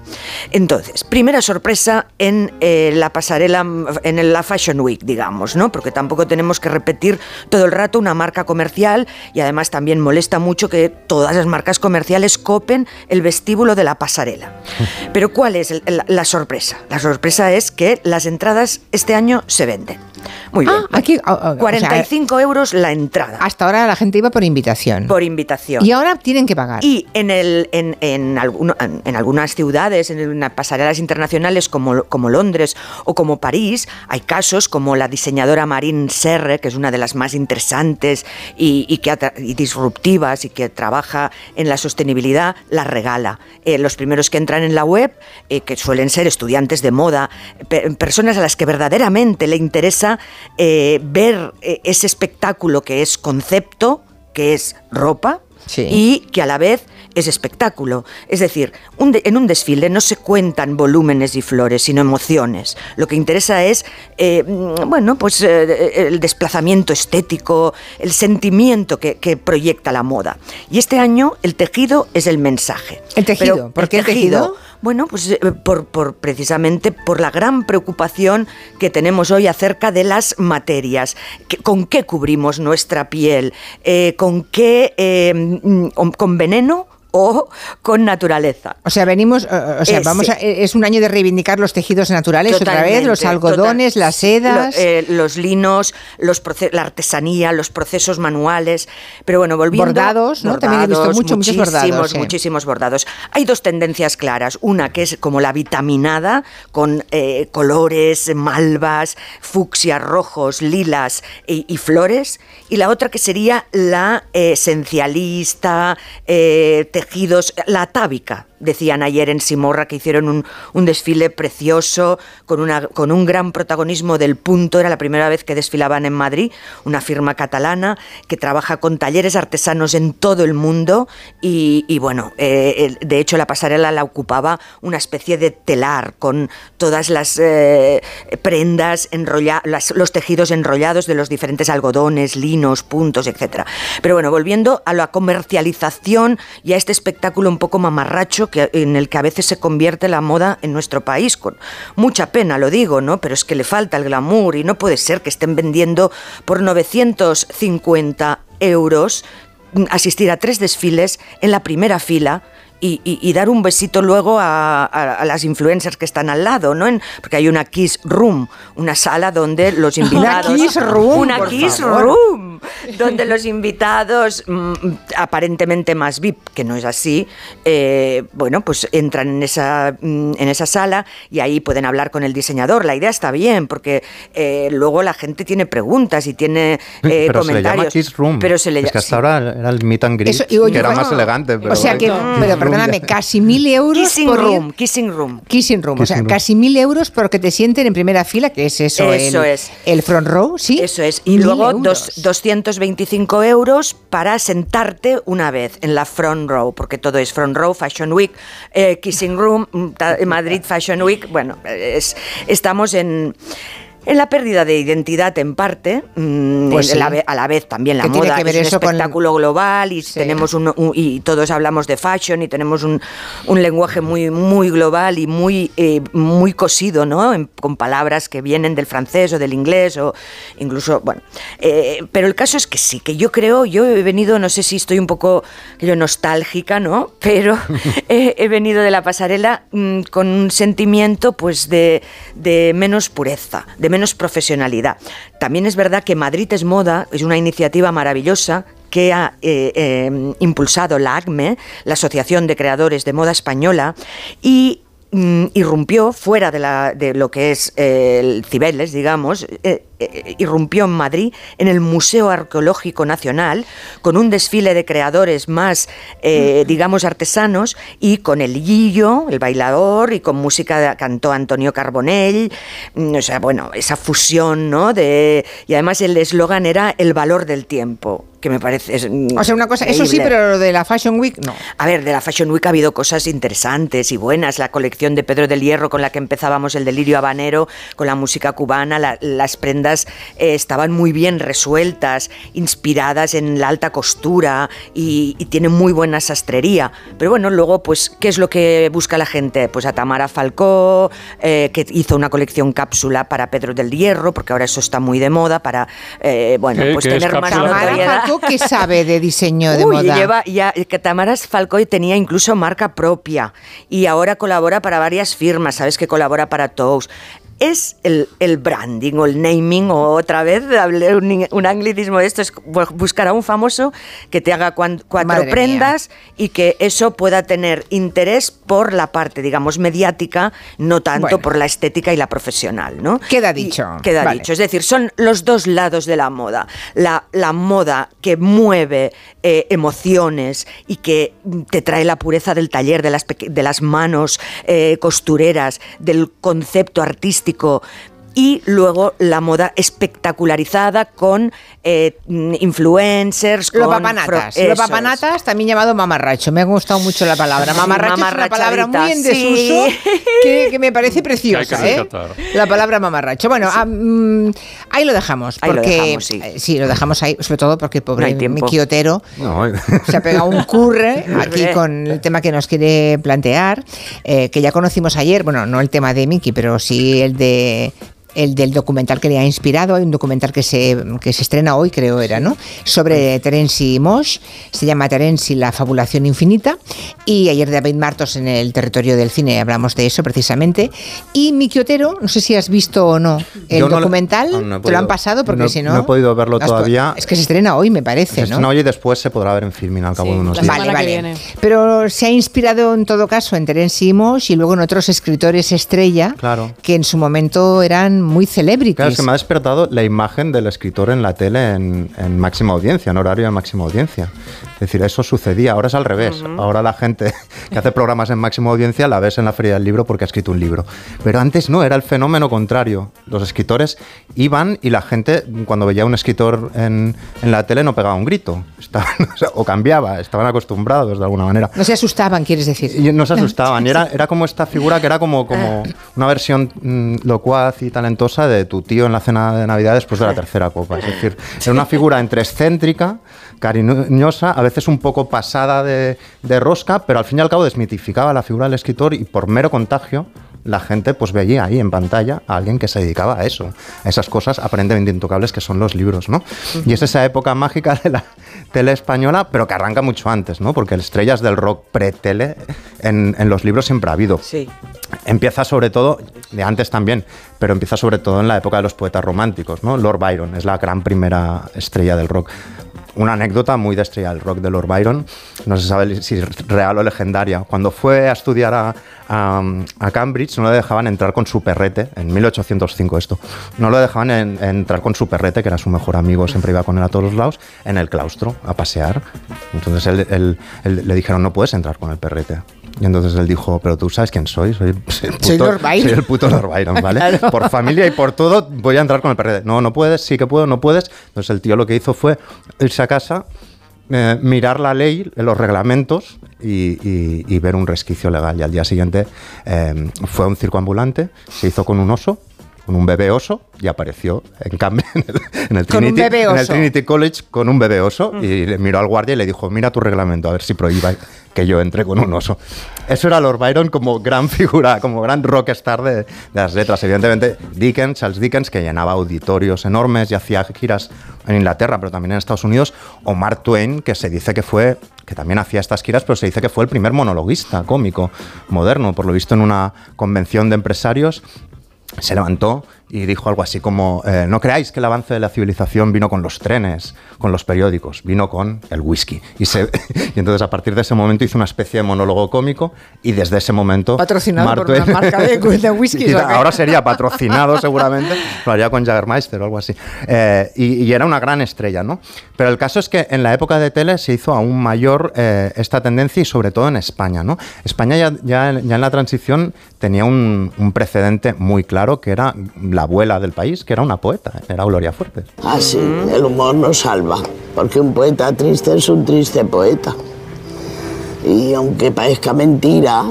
Entonces, primera sorpresa en eh, la pasarela, en la Fashion Week, digamos, ¿no? Porque tampoco tenemos que repetir todo el rato una marca comercial y además también molesta mucho que todas las marcas comerciales copen el vestíbulo de la pasarela. Pero ¿cuál es la sorpresa? La sorpresa es que las entradas este año se venden. Muy bien. Ah, aquí, ah, ah, o sea, 45 euros la entrada. hasta ahora la gente iba por invitación. Por invitación. y ahora tienen que pagar. Y en, el, en, en, alguno- en algunas ciudades, en pasarelas internacionales como, como Londres o como París, hay casos como la diseñadora Marine Serre, que es una de las más interesantes y, y que y disruptivas y que trabaja en la sostenibilidad, la regala. Eh, los primeros que entran en la web, eh, que suelen ser estudiantes de moda, pe- personas a las que verdaderamente le interesa eh, ver eh, ese espectáculo que es concepto, que es ropa, y que a la vez es espectáculo. Es decir, un de- en un desfile no se cuentan volúmenes y flores, sino emociones. Lo que interesa es, eh, mm, bueno, pues eh, el desplazamiento estético, el sentimiento que, que proyecta la moda. Y este año el tejido es el mensaje. ¿El tejido? Pero ¿Por qué el tejido? Bueno, pues eh, por, por- precisamente por la gran preocupación que tenemos hoy acerca de las materias. ¿Con qué cubrimos nuestra piel? Eh, ¿Con qué? eh, mm, ¿Con veneno o con naturaleza? O sea, venimos, eh, o sea, Ese. vamos a- eh, es un año de reivindicar los tejidos naturales otra vez, los algodones, total- las sedas. lo- eh, los linos, los la artesanía, los procesos manuales. Pero bueno, volviendo. Bordados, ¿no? También he visto bordados, mucho, muchos bordados, muchísimos, sí. Muchísimos bordados. Hay dos tendencias claras. Una que es como la vitaminada, con eh, colores, malvas, fucsia, rojos, lilas y, y flores. Y la otra que sería la eh, esencialista, eh, la atávica. Decían ayer en Simorra que hicieron un, desfile precioso con, una, con un gran protagonismo del punto. Era la primera vez que desfilaban en Madrid, una firma catalana que trabaja con talleres artesanos en todo el mundo. Y, bueno, eh, de hecho la pasarela la ocupaba una especie de telar con todas las eh, prendas, enrolla, las- los tejidos enrollados de los diferentes algodones, linos, puntos, etc. Pero bueno, volviendo a la comercialización y a este espectáculo un poco mamarracho en el que a veces se convierte la moda en nuestro país, con mucha pena lo digo, ¿no? Pero es que le falta el glamour y no puede ser que estén vendiendo por 950 euros mm, asistir a tres desfiles en la primera fila y, y- y dar un besito luego a, a- a las influencers que están al lado, ¿no? En- porque hay una Kiss Room, una sala donde los Una invitados... Kiss Room, Una por Kiss favor. Room, donde los invitados mm, aparentemente más VIP, que no es así, eh, bueno, pues entran en esa, mm, en esa sala y ahí pueden hablar con el diseñador. La idea está bien, porque eh, luego la gente tiene preguntas y tiene eh, pero se le llama comentarios. Kiss Room. Pero se le es que hasta ahora era el meet and greet, Eso, que era bueno, más elegante. Pero o sea que, pero perdóname, casi mil euros Kissing por ir- Room, Kissing Room. Kissing room, o sea, room. casi mil euros porque te sienten en primera fila, que es eso, Eso el, es. el front row, ¿sí? Eso es. Y luego dos- 225 euros para sentarte una vez en la front row, porque todo es front row, Fashion Week, eh, Kissing Room, mm, Madrid Fashion Week. Bueno, es, estamos en. En la pérdida de identidad en parte, mm, Pues sí. a la vez también la ¿Qué tiene moda que ver es un eso con- espectáculo global y tenemos un, un- y todos hablamos de fashion y tenemos un, un lenguaje muy muy global y muy eh, muy cosido, ¿no? En- con palabras que vienen del francés o del inglés o incluso bueno. Eh, pero el caso es que sí, que yo creo, yo he venido, no sé si estoy un poco yo nostálgica, ¿no? Pero eh, he venido de la pasarela mm, con un sentimiento pues de, de menos pureza, de menos profesionalidad. También es verdad que Madrid es moda, es una iniciativa maravillosa que ha eh, eh, impulsado la ACME, la Asociación de Creadores de Moda Española, y mm, irrumpió fuera de, la- de lo que es eh, el Cibeles, digamos, eh, eh, irrumpió en Madrid en el Museo Arqueológico Nacional con un desfile de creadores más, digamos, artesanos y con el guillo, el bailador y con música de, cantó Antonio Carbonell, mm, o sea, bueno, esa fusión, ¿no? De, y además el eslogan era el valor del tiempo, que me parece... es, mm, O sea, una cosa, eso sí, increíble. pero lo de la Fashion Week, no. A ver, de la Fashion Week ha habido cosas interesantes y buenas. La colección de Pedro del Hierro con la que empezábamos el delirio habanero, con la música cubana, la- las prendas eh, estaban muy bien resueltas, inspiradas en la alta costura y, y tienen muy buena sastrería. Pero bueno, luego, pues, ¿qué es lo que busca la gente? Pues a Tamara Falcó, eh, que hizo una colección cápsula para Pedro del Hierro, porque ahora eso está muy de moda, para, eh, bueno, ¿Qué- pues tener más notoriedad. Falcó, ¿qué sabe de diseño de Uy, moda? lleva ya que Tamara Falcoy tenía incluso marca propia y ahora colabora para varias firmas, sabes que colabora para Tous. Es el, el branding o el naming, o otra vez, un, un anglicismo de esto, es bu- buscar a un famoso que te haga cuan- cuatro Madre mía. prendas y que eso pueda tener interés por la parte, digamos, mediática, no tanto Bueno. por la estética y la profesional, ¿no? Queda Y- dicho. queda Vale. dicho. Es decir, son los dos lados de la moda. La, la moda que mueve eh, emociones y que te trae la pureza del taller, de las, de las manos eh, costureras, del concepto artístico turístico y luego la moda espectacularizada con eh, influencers, Los con papanatas. Los eso es. papanatas, también llamado mamarracho. Me ha gustado mucho la palabra. Sí, Mamarracho es una palabra muy en desuso sí. que, que me parece preciosa. Que ¿eh? La palabra mamarracho. Bueno, ah, mm, ahí lo dejamos. Ahí lo dejamos, sí. eh, lo dejamos ahí, sobre todo porque el No pobre hay tiempo. Miki Otero No, se ha pegado un curre aquí con el tema que nos quiere plantear, eh, que ya conocimos ayer, bueno, no el tema de Miki, pero sí el de el del documental que le ha inspirado, hay un documental que se, que se estrena hoy, creo era, ¿no? Sobre Terence Mosh, se llama Terence y la fabulación infinita, y ayer David Martos en el territorio del cine hablamos de eso precisamente, y Miki Otero, no sé si has visto o no el Yo documental, no, no he te lo han podido- pasado porque no- si no... no he podido verlo todavía. Es que se estrena hoy, me parece, Se ¿no? hoy y después se podrá ver en Filmin al cabo de unos días. Vale, vale. Pero se ha inspirado en todo caso en Terence Mosh y luego en otros escritores estrella Claro. que en su momento eran muy celebrities. Claro, es que me ha despertado la imagen del escritor en la tele en, en máxima audiencia, en horario de máxima audiencia. Es decir, eso sucedía, ahora es al revés. Ahora la gente que hace programas en máxima audiencia la ves en la feria del libro porque ha escrito un libro. Pero antes no, era el fenómeno contrario. Los escritores iban y la gente, cuando veía a un escritor en, en la tele, no pegaba un grito. Estaban- o, sea, o cambiaba, estaban acostumbrados de alguna manera. No se asustaban, quieres decir. Y no se asustaban. Y era, era como esta figura que era como, como una versión mm, locuaz y talentosa de tu tío en la cena de Navidad después de la tercera copa. Es decir, era una figura entre excéntrica, cariñosa, a veces un poco pasada de, de rosca, pero al fin y al cabo desmitificaba la figura del escritor y por mero contagio la gente pues veía ahí en pantalla a alguien que se dedicaba a eso, a esas cosas aparentemente intocables que son los libros, ¿no? Y es esa época mágica de la tele española, pero que arranca mucho antes, ¿no? Porque estrellas del rock pre-tele en, en los libros siempre ha habido. Sí. Empieza sobre todo, de antes también, pero empieza sobre todo en la época de los poetas románticos, ¿no? Lord Byron es la gran primera estrella del rock. Una anécdota muy de estrella del rock de Lord Byron, no se sabe si es real o legendaria. Cuando fue a estudiar a, Cambridge no le dejaban entrar con su perrete, en 1805 esto, no lo dejaban en- entrar con su perrete, que era su mejor amigo, siempre iba con él a todos los lados, en el claustro a pasear. Entonces él- le dijeron, no puedes entrar con el perrete. Y entonces él dijo, pero tú sabes quién soy, soy, soy el puto, Soy Lord Byron. soy el puto ¿vale? Claro. Por familia y por todo voy a entrar con el perrete. No, no puedes, sí que puedo, no puedes. Entonces el tío lo que hizo fue irse a casa, eh, mirar la ley, los reglamentos y, y- y ver un resquicio legal. Y al día siguiente eh, fue a un circo ambulante, se hizo con un oso, con un bebé oso, y apareció en cambio en el, en Trinity, bebé en el oso. Trinity College con un bebé oso y le miró al guardia y le dijo, mira tu reglamento, a ver si prohíba que yo entre con un oso. Eso era Lord Byron como gran figura, como gran rockstar de, de las letras. Evidentemente, Dickens, Charles Dickens, que llenaba auditorios enormes y hacía giras en Inglaterra, pero también en Estados Unidos, o Mark Twain, que se dice que fue, que también hacía estas giras, pero se dice que fue el primer monologuista cómico moderno, por lo visto en una convención de empresarios se levantó y dijo algo así como, eh, no creáis que el avance de la civilización vino con los trenes, con los periódicos, vino con el whisky. Y, se- y entonces a partir de ese momento hizo una especie de monólogo cómico y desde ese momento... Patrocinado por una marca de, de whisky. y ahora sería patrocinado seguramente, lo haría con Jagermeister o algo así. Eh, y, y era una gran estrella, ¿no? Pero el caso es que en la época de tele se hizo aún mayor eh, esta tendencia y sobre todo en España, ¿no? España ya, ya, ya en la transición tenía un, un precedente muy claro que era la abuela del país, que era una poeta, era Gloria Fuertes. Ah, sí, el humor nos salva, porque un poeta triste es un triste poeta. Y aunque parezca mentira,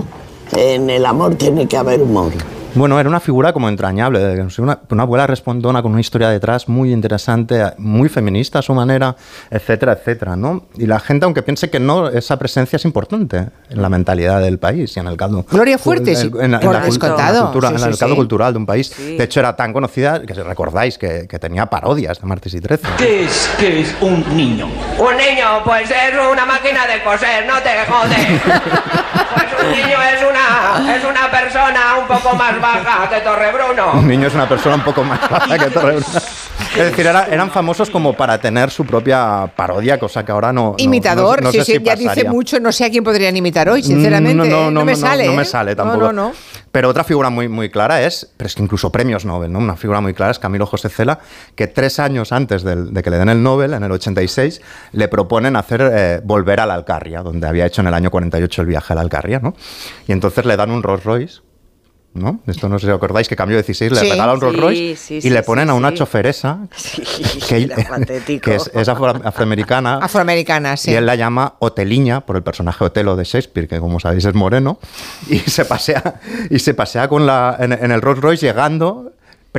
en el amor tiene que haber humor. Bueno, era una figura como entrañable, una, una abuela respondona con una historia detrás muy interesante, muy feminista a su manera, etcétera, etcétera, ¿no? Y la gente, aunque piense que no, esa presencia es importante en la mentalidad del país y en el caldo. Gloria Fuertes, en, en en la cultura, Sí, en sí, el caldo sí. cultural de un país. De hecho, era tan conocida que si recordáis que, que tenía parodias de Martes y Trece. ¿Qué es, qué es un niño? Un niño, pues es una máquina de coser, no te jodes. Un niño es una, es una persona un poco más baja que Torrebruno. Un niño es una persona un poco más baja que Torrebruno. Es decir, era- eran famosos como para tener su propia parodia, cosa que ahora no. no- Imitador, no, no sí, sé sí, si ya dice mucho, no sé a quién podrían imitar hoy, sinceramente. ¿eh? No, me sale. No, me ¿eh? sale No, tampoco. No, no, Pero otra figura muy, muy clara es, pero es que incluso premios Nobel, ¿no? Una figura muy clara es Camilo José Cela, que tres años antes del- de que le den el Nobel, en el 86, le proponen hacer eh, volver a la Alcarria, donde había hecho en el año 48 el viaje a la Alcarria, ¿no? Y entonces le dan un Rolls Royce. ¿No? Esto no sé si os acordáis que cambio 16 le Sí. regala un Rolls Sí, Royce sí, y le ponen a una choferesa que, que es, es afro- afroamericana Afroamericana, sí. y él la llama Oteliña por el personaje Otelo de Shakespeare, que como sabéis es moreno, y se pasea, y se pasea con la, en, en el Rolls Royce llegando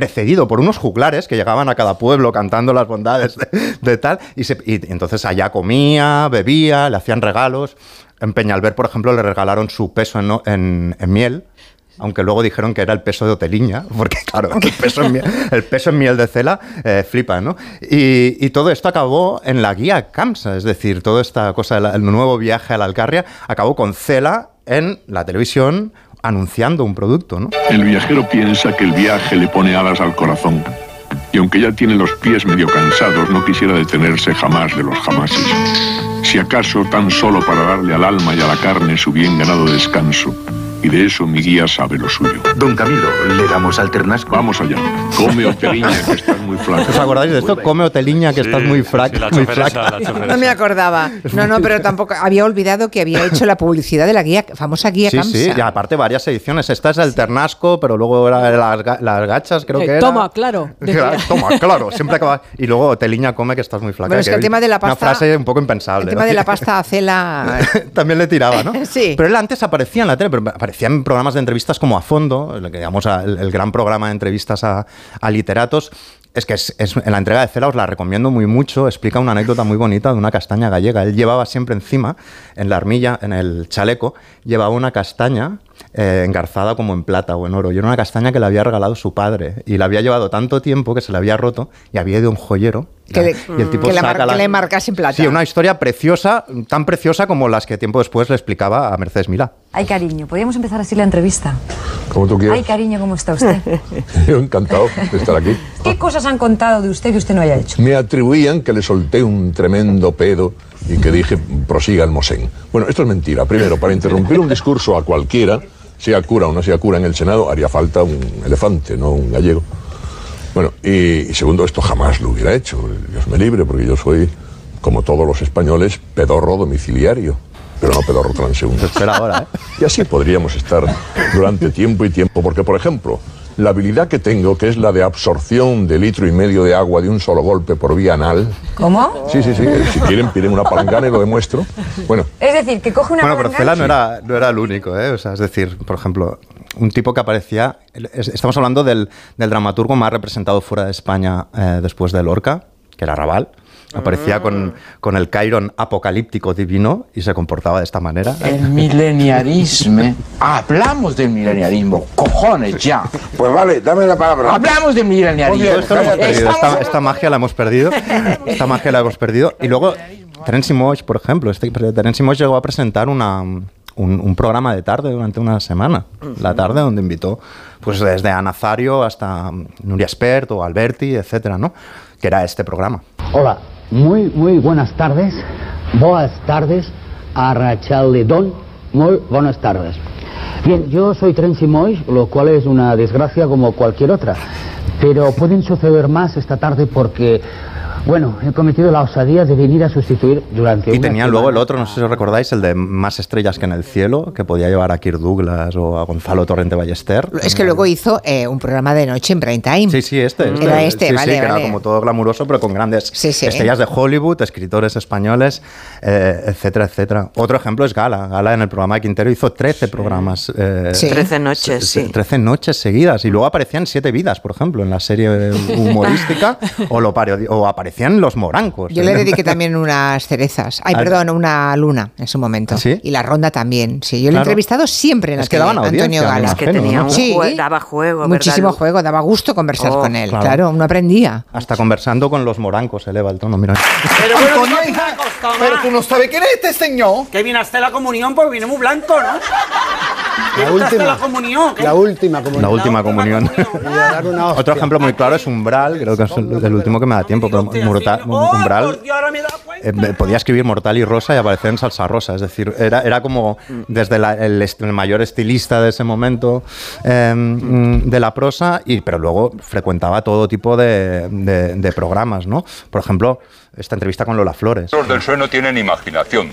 precedido por unos juglares que llegaban a cada pueblo cantando las bondades de, de tal, y, se- y entonces allá comía, bebía, le hacían regalos. En Peñalver, por ejemplo, le regalaron su peso en, en- en miel, aunque luego dijeron que era el peso de Oteliña, porque claro, el peso en miel, el peso en miel de Cela eh, flipa, ¿no? Y, y todo esto acabó en la guía CAMSA, es decir, toda esta cosa del nuevo viaje a la Alcarria acabó con Cela en la televisión anunciando un producto, ¿no? El viajero piensa que el viaje le pone alas al corazón. Y aunque ya tiene los pies medio cansados, no quisiera detenerse jamás de los jamases. Si acaso tan solo para darle al alma y a la carne su bien ganado descanso. Y de eso mi guía sabe lo suyo. Don Camilo, ¿le damos al ternasco? Vamos allá. Come Oteliña, que estás muy flaca. ¿Os acordáis de esto? Come Oteliña, que estás muy, fraca, muy flaca. No me acordaba. No, no, pero tampoco había olvidado que había hecho la publicidad de la guía, famosa guía Sí, Camsa. sí, y aparte varias ediciones. Esta es el Ternasco, pero luego era las, ga- las gachas, creo Eh, que era. toma, claro. Toma, claro, siempre acaba. Y luego Oteliña come que estás muy flaca. Bueno, es que el tema de la Una pasta- frase un poco impensable. El tema ¿no? de la pasta a cela. También le tiraba, ¿no? Sí. Pero él antes aparecía en la tele, pero aparecía en programas de entrevistas como A Fondo, el, digamos el, el gran programa de entrevistas a, a literatos. Es que es, es- en la entrega de Cela os la recomiendo muy mucho. Explica una anécdota muy bonita de una castaña gallega. Él llevaba siempre encima, en la armilla, en el chaleco, llevaba una castaña eh, engarzada como en plata o en oro. Y era una castaña que le había regalado su padre. Y la había llevado tanto tiempo que se le había roto y había ido un joyero. Que la- le, y el tipo que la saca mar- la- que le marcase en plata. Sí, una historia preciosa, tan preciosa como las que tiempo después le explicaba a Mercedes Milá. Ay, cariño, podríamos empezar así la entrevista. Como tú quieras. Ay, cariño, ¿cómo está usted? Yo encantado de estar aquí. ¿Qué cosas han contado de usted que usted no haya hecho? Me atribuían que le solté un tremendo pedo y que dije prosiga el Mosén. Bueno, esto es mentira. Primero, para interrumpir un discurso a cualquiera, sea cura o no sea cura en el Senado, haría falta un elefante, no un gallego. Bueno, y, y segundo, esto jamás lo hubiera hecho. Dios me libre, porque yo soy, como todos los españoles, pedorro domiciliario. Pero no pedorro transeúnte. Espera ahora, ¿eh? Y así podríamos estar durante tiempo y tiempo, porque, por ejemplo, la habilidad que tengo, que es la de absorción de litro y medio de agua de un solo golpe por vía anal. ¿Cómo? Sí, sí, sí. eh, Si quieren, piden una palangana y lo demuestro. Bueno, Es decir, que coge una Bueno, pero palangana- Cela no era, no era el único, ¿eh? O sea, es decir, por ejemplo, un tipo que aparecía. es- Estamos hablando del, del dramaturgo más representado fuera de España eh, después de Lorca, que era Raval. Aparecía con, con el Cairon apocalíptico divino y se comportaba de esta manera. El mileniarismo. Hablamos del mileniarismo. Cojones, ya. Pues vale, dame la palabra. Hablamos del mileniarismo. Esta, esta magia la hemos perdido. Esta magia la hemos perdido. Y luego, Terence Moix, por ejemplo. Este, Terence Moix llegó a presentar una, un, un programa de tarde durante una semana. La tarde, donde invitó pues desde a Nazario hasta Nuria Espert o Alberti, etcétera, ¿no? Que era este programa. Hola, muy, muy buenas tardes. Boas tardes a Rachel Ledón. Muy buenas tardes. Bien, yo soy Trency Moix, lo cual es una desgracia como cualquier otra. Pero pueden suceder más esta tarde porque, bueno, he cometido la osadía de venir a sustituir durante Y una tenía luego el otro, no sé si os recordáis, el de Más estrellas que en el cielo, que podía llevar a Kirk Douglas o a Gonzalo Torrente Ballester. Es que luego hizo eh, un programa de noche en prime time. Sí, sí, este. Era este, Sí, sí, vale, que vale. era como todo glamuroso, pero con grandes sí. estrellas de Hollywood, escritores españoles, eh, etcétera, etcétera. Otro ejemplo es Gala. Gala en el programa de Quintero hizo 13 programas. eh, Sí. 13 noches, sí. 13 noches seguidas. Y luego aparecían Siete Vidas, por ejemplo, en la serie humorística, o, lo o aparecía parecían los morancos. Yo le dediqué también unas cerezas. Ay, Al- perdón, una luna en su momento. ¿Sí? Y la ronda también. Sí, yo lo he entrevistado siempre en la Es que tele, daban Antonio Gala. Es que tenía ¿no? un Sí, jue- daba juego, ¿verdad, Muchísimo juego, daba gusto conversar Oh, con él. claro. Claro, uno aprendía. Hasta conversando con los morancos se eleva el tono, mira. Pero Antonio, hija, pero tú no sabes quién es este señor. Que viene hasta la comunión porque viene muy blanco, ¿no? La última. la comunión. La última comunión. La última comunión. Otro ejemplo muy claro es Umbral, creo que es el, el último que me da tiempo, pero Murta- Umbral eh, podía escribir Mortal y Rosa y aparecer en Salsa Rosa, es decir, era, era como desde la- el, mayor estilista de ese momento eh, mm, de la prosa, y, pero luego frecuentaba todo tipo de, de- de programas, ¿no? Por ejemplo, esta entrevista con Lola Flores. Los del PSOE no tienen imaginación.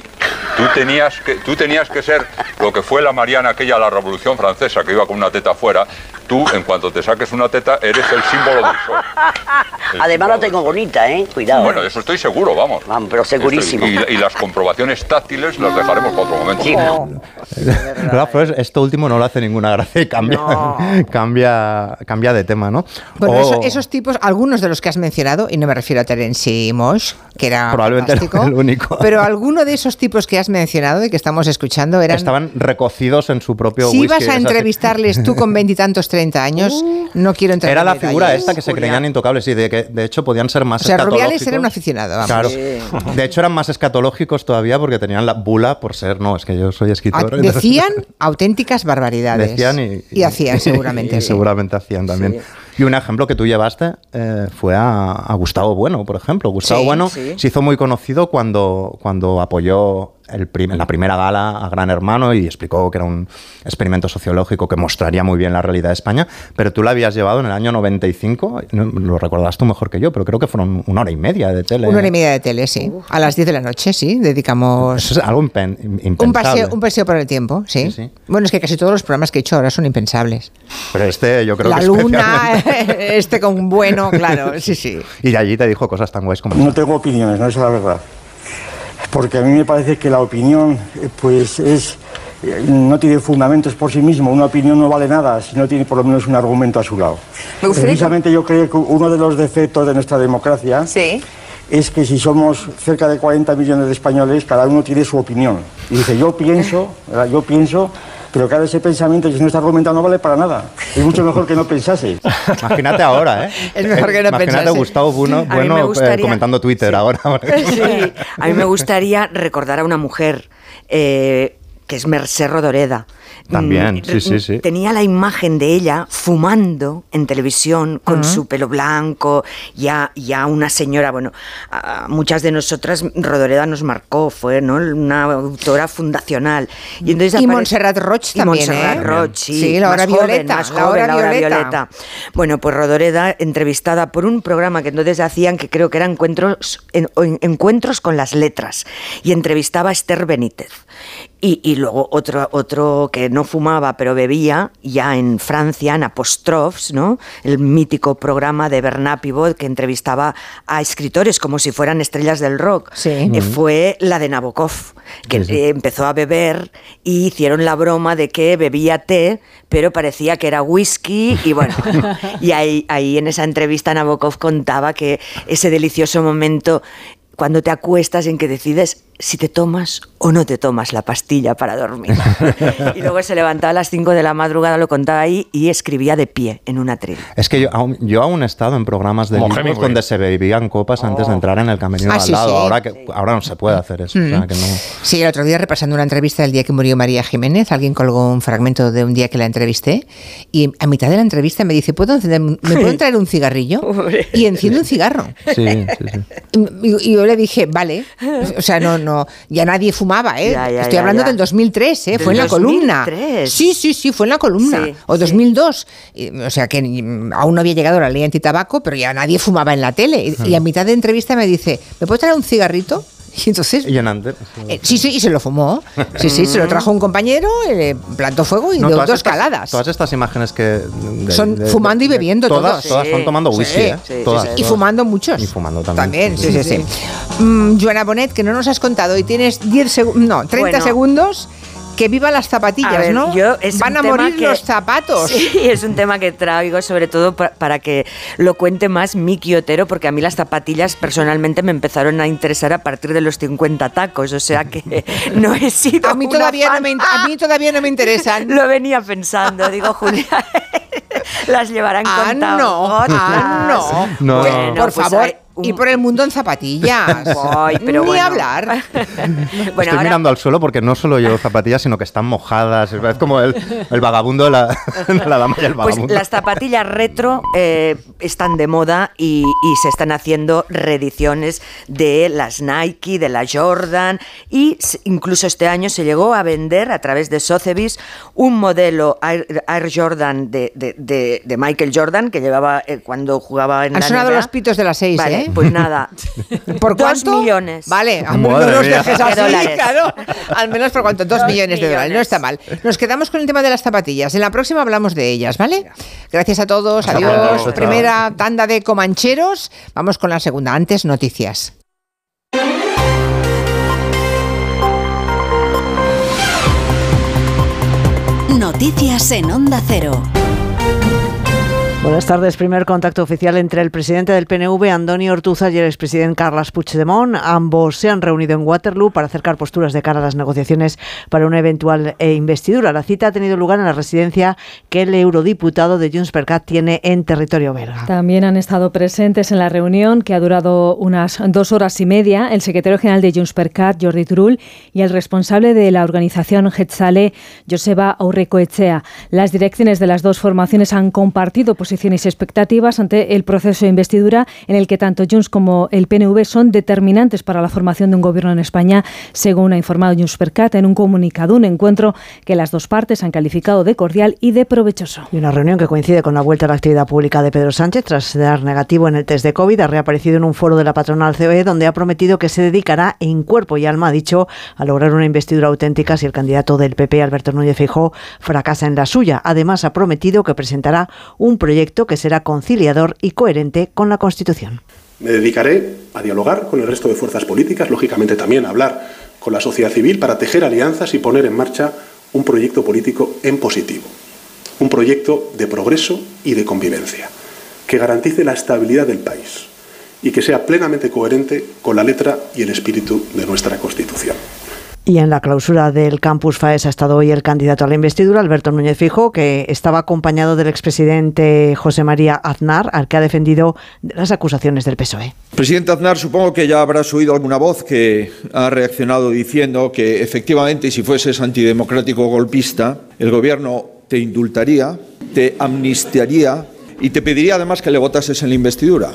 Tú tenías, que, tú tenías que ser lo que fue la Mariana aquella, la Revolución Francesa, que iba con una teta afuera. Tú, en cuanto te saques una teta, eres el símbolo del PSOE. Además la tengo bonita, ¿eh? Cuidado. Bueno, de eso estoy seguro, vamos. Vamos, pero segurísimo. Estoy- y, y las comprobaciones táctiles las dejaremos para otro momento. Lola Flores, esto último no le hace ninguna gracia y cambia, cambia, cambia de tema, ¿no? Bueno, O- eso- esos tipos, algunos de los que has mencionado, y no me refiero a Terence Mosh, que era Probablemente el- único. pero alguno de esos tipos que has mencionado y que estamos escuchando eran... Estaban recocidos en su propio si whisky. ibas a entrevistarles tú con veintitantos, treinta años, no quiero entrar Era en la detalles. figura esta que se creían intocables y de que de hecho podían ser más O sea, Rubiales era un aficionado, vamos. Claro. Sí. De hecho eran más escatológicos todavía porque tenían la bula por ser, no, es que yo soy Ah, escritor. entonces- Decían auténticas barbaridades. Decían y, Y hacían, seguramente, y sí. Seguramente hacían también. Y un ejemplo que tú llevaste eh, fue a, a Gustavo Bueno, por ejemplo. Gustavo Sí, Bueno sí. se hizo muy conocido cuando, cuando apoyó el prim- en la primera gala a Gran Hermano y explicó que era un experimento sociológico que mostraría muy bien la realidad de España. Pero tú la habías llevado en el año 95, no- lo recordarás tú mejor que yo, pero creo que fueron una hora y media de tele. Una hora y media de tele, sí. A las 10 de la noche, sí. Dedicamos Eso es algo impen- impensable. un paseo, un paseo por el tiempo, sí. Bueno, es que casi todos los programas que he hecho ahora son impensables. Pero este yo creo la que luna, especialmente. este con bueno, claro, sí, sí. Y de allí te dijo cosas tan guays como... No tengo opiniones, no es la verdad. Porque a mí me parece que la opinión, eh, pues es. eh, No tiene fundamentos por sí mismo. Una opinión no vale nada si no tiene por lo menos un argumento a su lado. Me Precisamente yo creo que uno de los defectos de nuestra democracia es que si somos cerca de 40 millones de españoles, cada uno tiene su opinión. Y dice, yo pienso, yo pienso, pero claro, ese pensamiento, si no está argumentado, no vale para nada. Es mucho mejor que no pensase. Imagínate ahora, ¿eh? Es mejor que no Imagínate pensase. a Gustavo Bueno, eh, gustaría- comentando Twitter ahora. Sí, a mí me gustaría recordar a una mujer eh, que es Mercé Rodoreda. También, Mm, sí, sí, sí. Tenía la imagen de ella fumando en televisión con su pelo blanco, ya, ya una señora, bueno, a muchas de nosotras Rodoreda nos marcó, fue ¿no? una autora fundacional. Y, entonces Y Montserrat Roig y también, Montserrat ¿eh? Roig, sí. Sí, la hora joven, violeta, la joven, la hora violeta. violeta. Bueno, pues Rodoreda, entrevistada por un programa que entonces hacían, que creo que era Encuentros, en- o en- encuentros con las Letras, y entrevistaba a Esther Benítez. Y, y luego otro, otro que no fumaba pero bebía, ya en Francia, en Apostrofs, ¿no? el mítico programa de Bernard Pivot que entrevistaba a escritores como si fueran estrellas del rock, eh, Mm. fue la de Nabokov, que eh, empezó a beber y hicieron la broma de que bebía té, pero parecía que era whisky y bueno, y ahí, ahí en esa entrevista Nabokov contaba que ese delicioso momento cuando te acuestas en que decides si te tomas o no te tomas la pastilla para dormir. y luego se levantaba a las 5 de la madrugada, lo contaba ahí y escribía de pie en un atril. Es que yo aún, yo aún he estado en programas de libros donde se bebían copas antes de entrar en el camerino Ah, al sí, lado. sí. Ahora, que, ahora no se puede hacer eso. o sea, Mm. que no- Sí, el otro día repasando una entrevista del día que murió María Jiménez, alguien colgó un fragmento de un día que la entrevisté y a mitad de la entrevista me dice, ¿puedo encender, ¿me pueden traer un cigarrillo? Y enciende un cigarro. Sí, sí, sí. Y, y yo le dije, vale. O sea, no, no, ya nadie fumaba, ¿eh? Ya, ya, Estoy hablando ya. del 2003, ¿eh? Del Fue en la columna. 2003. Sí, sí, sí, fue en la columna. Sí, o 2002. Y, O sea, que mm, aún no había llegado la ley antitabaco, pero ya nadie fumaba en la tele. Y, y a mitad de entrevista me dice, ¿me puedes traer un cigarrito? Y entonces... Y en antes- eh, sí, sí, y se lo fumó. Sí, sí, se lo trajo un compañero, le plantó fuego y No, dio dos estas- caladas. Todas estas imágenes que... de- Son de- fumando y bebiendo todas, todos. Todas Sí, son tomando sí, whisky, ¿eh? sí, sí, Todas, sí. todas. Y fumando muchos. Y fumando también. También, sí, sí, sí. Mm, Joana Bonet, que no nos has contado y tienes 10 segundos, no, 30 Bueno. segundos que viva las zapatillas, A ver, ¿no? yo- es Van un a tema morir que- los zapatos. Sí, es un tema que traigo sobre todo pa- para que lo cuente más Miki Otero, porque a mí las zapatillas personalmente me empezaron a interesar a partir de los 50 tacos, o sea que no he sido A mí una todavía no me, a mí todavía no me interesan. Lo venía pensando, digo, Julia, las llevarán Ah, contadas. no, ah, no. No, Bueno, no. por pues favor, hay y por el mundo en zapatillas. Ay, pero Ni bueno. hablar. Bueno, Estoy ahora- mirando al suelo porque no solo llevo zapatillas, sino que están mojadas. Es como el, el vagabundo de la, dama y el Pues vagabundo. las zapatillas retro eh, están de moda y, y se están haciendo reediciones de las Nike, de la Jordan y incluso este año se llegó a vender a través de Sotheby's un modelo Air, Air Jordan de, de- de- de Michael Jordan que llevaba eh, cuando jugaba en Han la sonado NBA. los pitos de las seis, Vale, ¿eh? Pues nada. ¿Por Dos cuánto? millones. Vale, a Madre no los mía. dejes De así, dólares. claro. Al menos por cuánto, dos, Dos millones, de dólares, no está mal. Nos quedamos con el tema de las zapatillas. En la próxima hablamos de ellas, ¿vale? Gracias a todos, adiós. Primera tanda de comancheros. Vamos con la segunda. Antes, noticias. Noticias en Onda Cero. Buenas tardes. Primer contacto oficial entre el presidente del PNV, Andoni Ortuzar, y el expresidente Carles Puigdemont. Ambos se han reunido en Waterloo para acercar posturas de cara a las negociaciones para una eventual eh, investidura. La cita ha tenido lugar en la residencia que el eurodiputado de Junts per Cat tiene en territorio belga. También han estado presentes en la reunión, que ha durado unas dos horas y media, el secretario general de Junts per Cat, Jordi Turull, y el responsable de la organización Getzale, Joseba Aurrecoechea. Las direcciones de las dos formaciones han compartido posiciones y expectativas ante el proceso de investidura, en el que tanto Junts como el PNV son determinantes para la formación de un gobierno en España, según ha informado Junts per Cat en un comunicado, un encuentro que las dos partes han calificado de cordial y de provechoso. Y una reunión que coincide con la vuelta a la actividad pública de Pedro Sánchez tras dar negativo en el test de COVID. Ha reaparecido en un foro de la patronal COE donde ha prometido que se dedicará en cuerpo y alma, ha dicho, a lograr una investidura auténtica si el candidato del PP, Alberto Núñez Feijóo, fracasa en la suya. Además, ha prometido que presentará un que será conciliador y coherente con la Constitución. Me dedicaré a dialogar con el resto de fuerzas políticas, lógicamente también a hablar con la sociedad civil para tejer alianzas y poner en marcha un proyecto político en positivo. Un proyecto de progreso y de convivencia, que garantice la estabilidad del país y que sea plenamente coherente con la letra y el espíritu de nuestra Constitución. Y en la clausura del campus FAES ha estado hoy el candidato a la investidura, Alberto Núñez Fijo, que estaba acompañado del expresidente José María Aznar, al que ha defendido las acusaciones del PSOE. Presidente Aznar, supongo que ya habrás oído alguna voz que ha reaccionado diciendo que efectivamente si fueses antidemocrático golpista, el gobierno te indultaría, te amnistiaría y te pediría además que le votases en la investidura.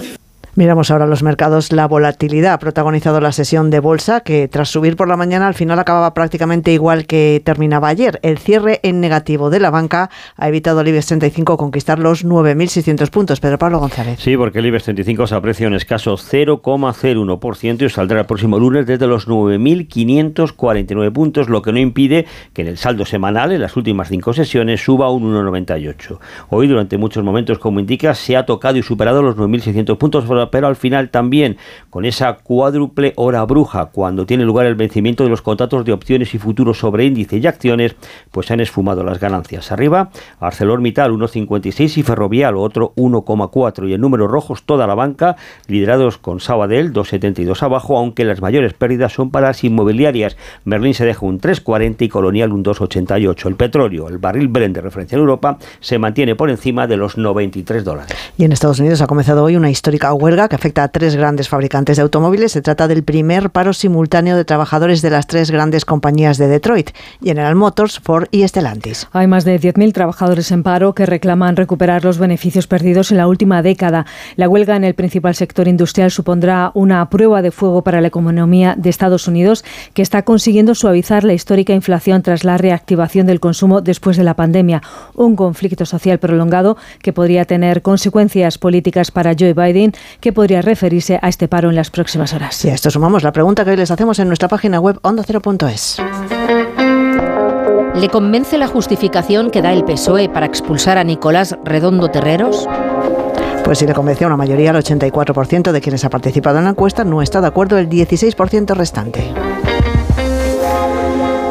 Miramos ahora los mercados. La volatilidad ha protagonizado la sesión de bolsa que tras subir por la mañana al final acababa prácticamente igual que terminaba ayer. El cierre en negativo de la banca ha evitado al IBEX 35 conquistar los 9.600 puntos. Pedro Pablo González. Sí, porque el IBEX 35 se aprecia un escaso 0,01% y saldrá el próximo lunes desde los 9.549 puntos, lo que no impide que en el saldo semanal, en las últimas cinco sesiones, suba un 1,98. Hoy, durante muchos momentos, como indica, se ha tocado y superado los 9.600 puntos pero al final también con esa cuádruple hora bruja, cuando tiene lugar el vencimiento de los contratos de opciones y futuros sobre índice y acciones, pues se han esfumado las ganancias. Arriba, ArcelorMittal 1,56 y Ferrovial otro 1,4 y en números rojos toda la banca, liderados con Sabadell 2,72 abajo, aunque las mayores pérdidas son para las inmobiliarias. Merlin se deja un 3,40 y Colonial un 2,88. El petróleo, el barril Brent de referencia en Europa, se mantiene por encima de los 93 dólares. Y en Estados Unidos ha comenzado hoy una histórica huelga que afecta a tres grandes fabricantes de automóviles. Se trata del primer paro simultáneo de trabajadores de las tres grandes compañías de Detroit, General Motors, Ford y Stellantis. Hay más de 10.000 trabajadores en paro que reclaman recuperar los beneficios perdidos en la última década. La huelga en el principal sector industrial supondrá una prueba de fuego para la economía de Estados Unidos, que está consiguiendo suavizar la histórica inflación tras la reactivación del consumo después de la pandemia. Un conflicto social prolongado que podría tener consecuencias políticas para Joe Biden, que podría referirse a este paro en las próximas horas. Y a esto sumamos la pregunta que hoy les hacemos en nuestra página web ondacero.es. ¿Le convence la justificación que da el PSOE para expulsar a Nicolás Redondo Terreros? Pues si le convence a una mayoría, el 84% de quienes ha participado en la encuesta no está de acuerdo el 16% restante.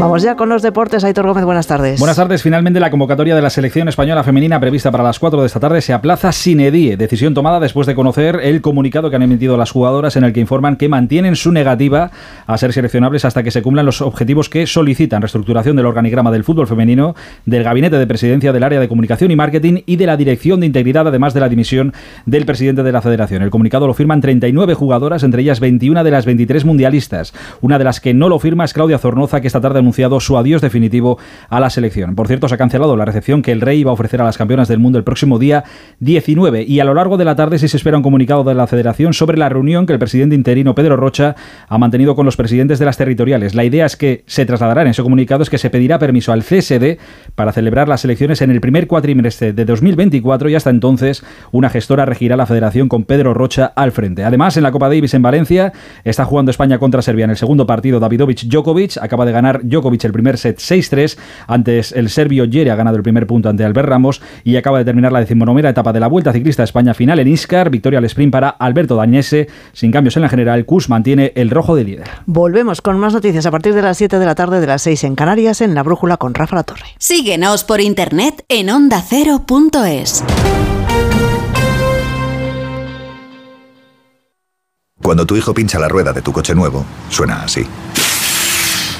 Vamos ya con los deportes. Aitor Gómez, buenas tardes. Buenas tardes. Finalmente la convocatoria de la selección española femenina prevista para las 4 de esta tarde se aplaza sin edie. Decisión tomada después de conocer el comunicado que han emitido las jugadoras en el que informan que mantienen su negativa a ser seleccionables hasta que se cumplan los objetivos que solicitan. Reestructuración del organigrama del fútbol femenino, del gabinete de presidencia del área de comunicación y marketing y de la dirección de integridad, además de la dimisión del presidente de la federación. El comunicado lo firman 39 jugadoras, entre ellas 21 de las 23 mundialistas. Una de las que no lo firma es Claudia Zornoza, que esta tarde anunciado su adiós definitivo a la selección. Por cierto, se ha cancelado la recepción que el Rey iba a ofrecer a las campeonas del mundo el próximo día 19 y a lo largo de la tarde sí se espera un comunicado de la Federación sobre la reunión que el presidente interino Pedro Rocha ha mantenido con los presidentes de las territoriales. La idea es que se trasladará en ese comunicado es que se pedirá permiso al CSD para celebrar las elecciones en el primer cuatrimestre de 2024 y hasta entonces una gestora regirá la federación con Pedro Rocha al frente. Además, en la Copa Davis en Valencia está jugando España contra Serbia en el segundo partido Davidovich Djokovic, acaba de ganar el primer set 6-3. Antes el serbio Jere ha ganado el primer punto ante Albert Ramos y acaba de terminar la decimonomera etapa de la Vuelta Ciclista España final en Iscar. Victoria al sprint para Alberto Dañese. Sin cambios en la general, Kus mantiene el rojo de líder. Volvemos con más noticias a partir de las 7 de la tarde de las 6 en Canarias en La Brújula con Rafa La Torre. Síguenos por internet en ondacero.es. Cuando tu hijo pincha la rueda de tu coche nuevo, suena así.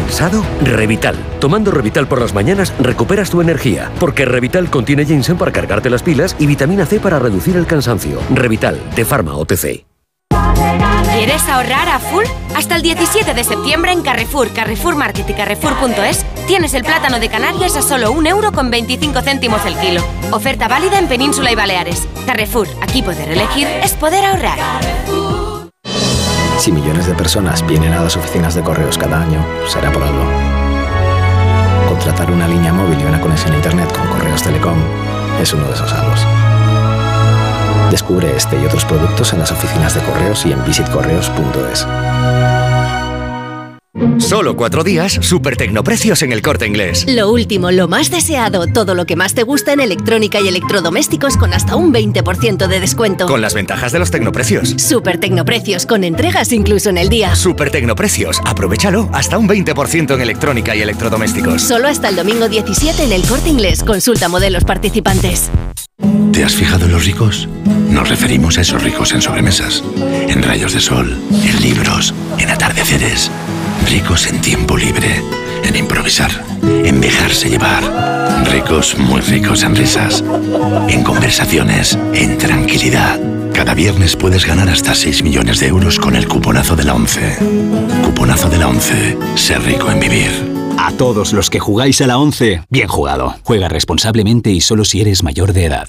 ¿Cansado? Revital. Tomando Revital por las mañanas recuperas tu energía, porque Revital contiene ginseng para cargarte las pilas y vitamina C para reducir el cansancio. Revital, de Pharma OTC. ¿Quieres ahorrar a full? Hasta el 17 de septiembre en Carrefour, Carrefour Market y Carrefour.es tienes el plátano de Canarias a solo 1 euro con 25 céntimos el kilo. Oferta válida en Península y Baleares. Carrefour, aquí poder elegir es poder ahorrar. Si millones de personas vienen a las oficinas de correos cada año, será por algo. Contratar una línea móvil y una conexión a Internet con Correos Telecom es uno de esos algo. Descubre este y otros productos en las oficinas de correos y en visitcorreos.es. Solo cuatro días, super tecnoprecios en el corte inglés. Lo último, lo más deseado, todo lo que más te gusta en electrónica y electrodomésticos con hasta un 20% de descuento. Con las ventajas de los tecnoprecios. Super tecnoprecios con entregas incluso en el día. Super tecnoprecios, aprovechalo, hasta un 20% en electrónica y electrodomésticos. Solo hasta el domingo 17 en el corte inglés. Consulta modelos participantes. ¿Te has fijado en los ricos? Nos referimos a esos ricos en sobremesas, en rayos de sol, en libros, en atardeceres. Ricos en tiempo libre, en improvisar, en dejarse llevar. Ricos, muy ricos en risas, en conversaciones, en tranquilidad. Cada viernes puedes ganar hasta 6 millones de euros con el cuponazo de la 11. Cuponazo de la 11. Ser rico en vivir. A todos los que jugáis a la 11, bien jugado. Juega responsablemente y solo si eres mayor de edad.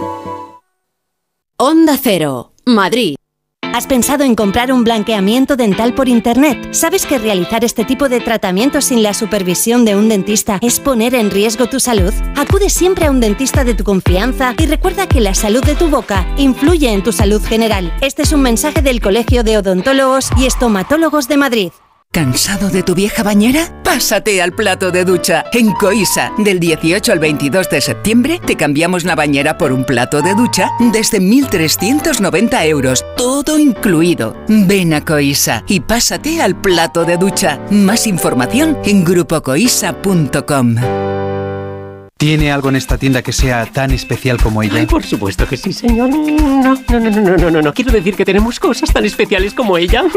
Onda Cero, Madrid. ¿Has pensado en comprar un blanqueamiento dental por Internet? ¿Sabes que realizar este tipo de tratamientos sin la supervisión de un dentista es poner en riesgo tu salud? Acude siempre a un dentista de tu confianza y recuerda que la salud de tu boca influye en tu salud general. Este es un mensaje del Colegio de Odontólogos y Estomatólogos de Madrid. ¿Cansado de tu vieja bañera? Pásate al plato de ducha. En Coisa, del 18 al 22 de septiembre, te cambiamos la bañera por un plato de ducha desde 1.390 euros, todo incluido. Ven a Coisa y pásate al plato de ducha. Más información en grupocoisa.com. ¿Tiene algo en esta tienda que sea tan especial como ella? Ay, por supuesto que sí, señor. No, no, no, no, no, no, no, no. Quiero decir que tenemos cosas tan especiales como ella.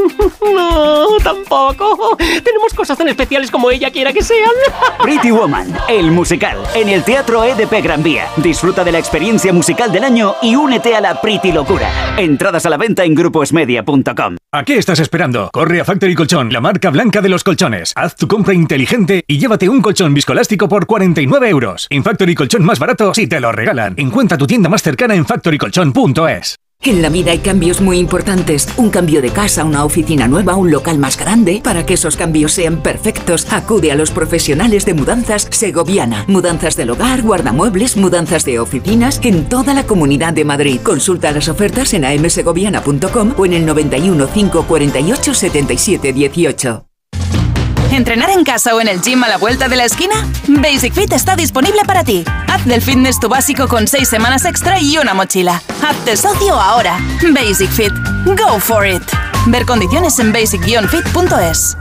No, tampoco. Tenemos cosas tan especiales como ella quiera que sean. Pretty Woman, el musical, en el Teatro EDP Gran Vía. Disfruta de la experiencia musical del año y únete a la Pretty Locura. Entradas a la venta en gruposmedia.com. ¿A qué estás esperando? Corre a Factory Colchón, la marca blanca de los colchones. Haz tu compra inteligente y llévate un colchón viscoelástico por 49 euros. En Factory Colchón más barato si te lo regalan. Encuentra tu tienda más cercana en factorycolchón.es. En la vida hay cambios muy importantes. Un cambio de casa, una oficina nueva, un local más grande. Para que esos cambios sean perfectos, acude a los profesionales de mudanzas Segoviana. Mudanzas del hogar, guardamuebles, mudanzas de oficinas en toda la comunidad de Madrid. Consulta las ofertas en amsegoviana.com o en el 91 548 77 18. ¿Entrenar en casa o en el gym a la vuelta de la esquina? Basic Fit está disponible para ti. Haz del fitness tu básico con 6 semanas extra y una mochila. Hazte socio ahora. Basic Fit. Go for it. Ver condiciones en basic-fit.es.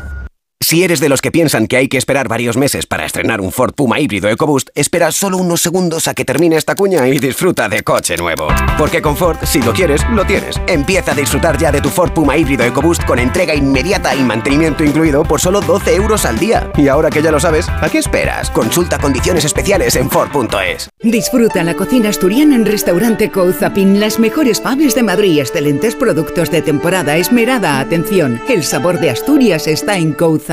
Si eres de los que piensan que hay que esperar varios meses para estrenar un Ford Puma híbrido EcoBoost, espera solo unos segundos a que termine esta cuña y disfruta de coche nuevo. Porque con Ford, si lo quieres, lo tienes. Empieza a disfrutar ya de tu Ford Puma híbrido EcoBoost con entrega inmediata y mantenimiento incluido por solo 12 euros al día. Y ahora que ya lo sabes, ¿a qué esperas? Consulta condiciones especiales en Ford.es. Disfruta la cocina asturiana en Restaurante Couzapin. Las mejores faves de Madrid, excelentes productos de temporada, esmerada atención. El sabor de Asturias está en Couzapin.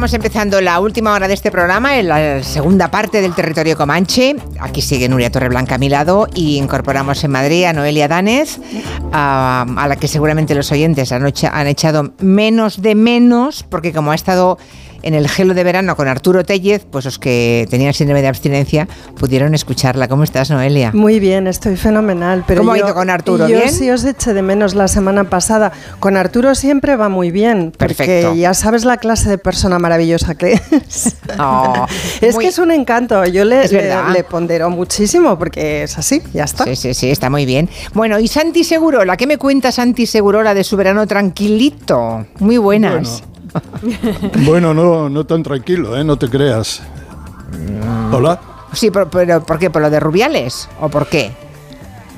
Estamos empezando la última hora de este programa, en la segunda parte del territorio Comanche. Aquí sigue Nuria Torreblanca a mi lado y incorporamos en Madrid a Noelia Danez, a, a la que seguramente los oyentes han, han echado menos de menos, porque como ha estado en el gelo de verano con Arturo Tellez, pues los que tenían síndrome de abstinencia pudieron escucharla. ¿Cómo estás, Noelia? Muy bien, estoy fenomenal. Pero ¿Cómo yo, ha ido con Arturo? Yo ¿Bien? sí os eché de menos la semana pasada. Con Arturo siempre va muy bien, porque Perfecto. ya sabes la clase de persona maravillosa que es. Oh, es muy- que es un encanto. Yo le, pondero muchísimo porque es así, ya está. Sí, sí, sí, está muy bien. Bueno, y Santi Segurola, ¿qué me cuenta Santi Segurola de su verano tranquilito? Muy buenas. Bueno, no, no tan tranquilo, ¿eh? no te creas. Hola. Sí, pero, pero ¿por qué? ¿Por lo de Rubiales? ¿O por qué?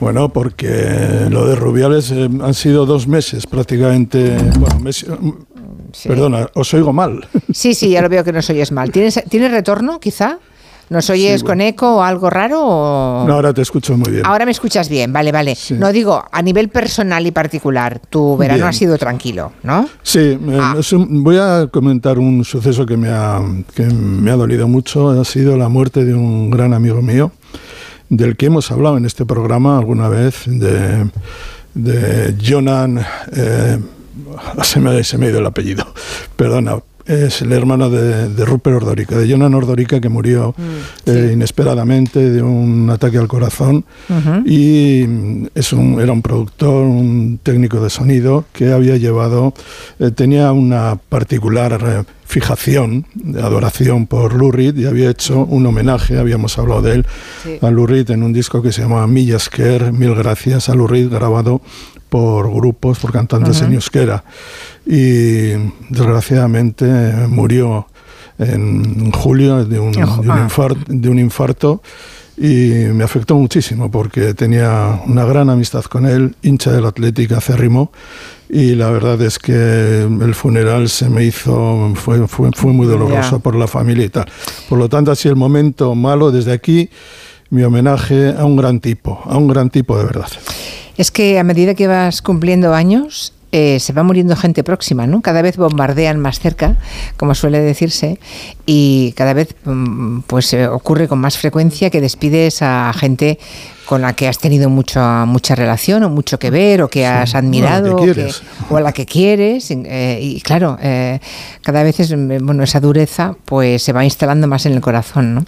Bueno, porque lo de Rubiales eh, han sido dos meses prácticamente. Bueno, mes- perdona, os oigo mal. Sí, sí, ya lo veo que nos oyes mal. ¿Tienes, ¿tienes retorno, quizá? ¿Nos oyes Sí, con eco o algo raro? o- No, ahora te escucho muy bien. Ahora me escuchas bien, vale, vale. No digo, a nivel personal y particular, tu verano Bien. ha sido tranquilo, ¿no? Sí, eh, un- voy a comentar un suceso que me, ha, que me ha dolido mucho. Ha sido la muerte de un gran amigo mío, del que hemos hablado en este programa alguna vez, de, de Jonan. eh, se, me, se me ha ido el apellido, perdona. Es el hermano de, de Rupert Ordorica, de Jonan Ordorica, que murió eh, inesperadamente de un ataque al corazón. Y mm, es un, era un productor, un técnico de sonido que había llevado, eh, tenía una particular eh, fijación, adoración por Lou Reed y había hecho un homenaje, habíamos hablado de él, Sí. a Lou Reed en un disco que se llama Millas Care, Mil Gracias a Lou Reed, grabado por grupos, por cantantes Ujú. en euskera. Y desgraciadamente murió en julio de un, de un Ah. infarto, de un infarto y me afectó muchísimo porque tenía una gran amistad con él, hincha del Atlético acérrimo y la verdad es que el funeral se me hizo, fue, fue, fue muy doloroso Ya. por la familia y tal. Por lo tanto, así el momento malo desde aquí, mi homenaje a un gran tipo, a un gran tipo de verdad. Es que a medida que vas cumpliendo años, eh, se va muriendo gente próxima, ¿no? Cada vez bombardean más cerca, como suele decirse, y cada vez mm, pues eh, ocurre con más frecuencia que despides a gente con la que has tenido mucha mucha relación o mucho que ver o que has admirado o, que- o a la que quieres eh, y claro eh, cada vez es mm, bueno esa dureza pues se va instalando más en el corazón ¿no?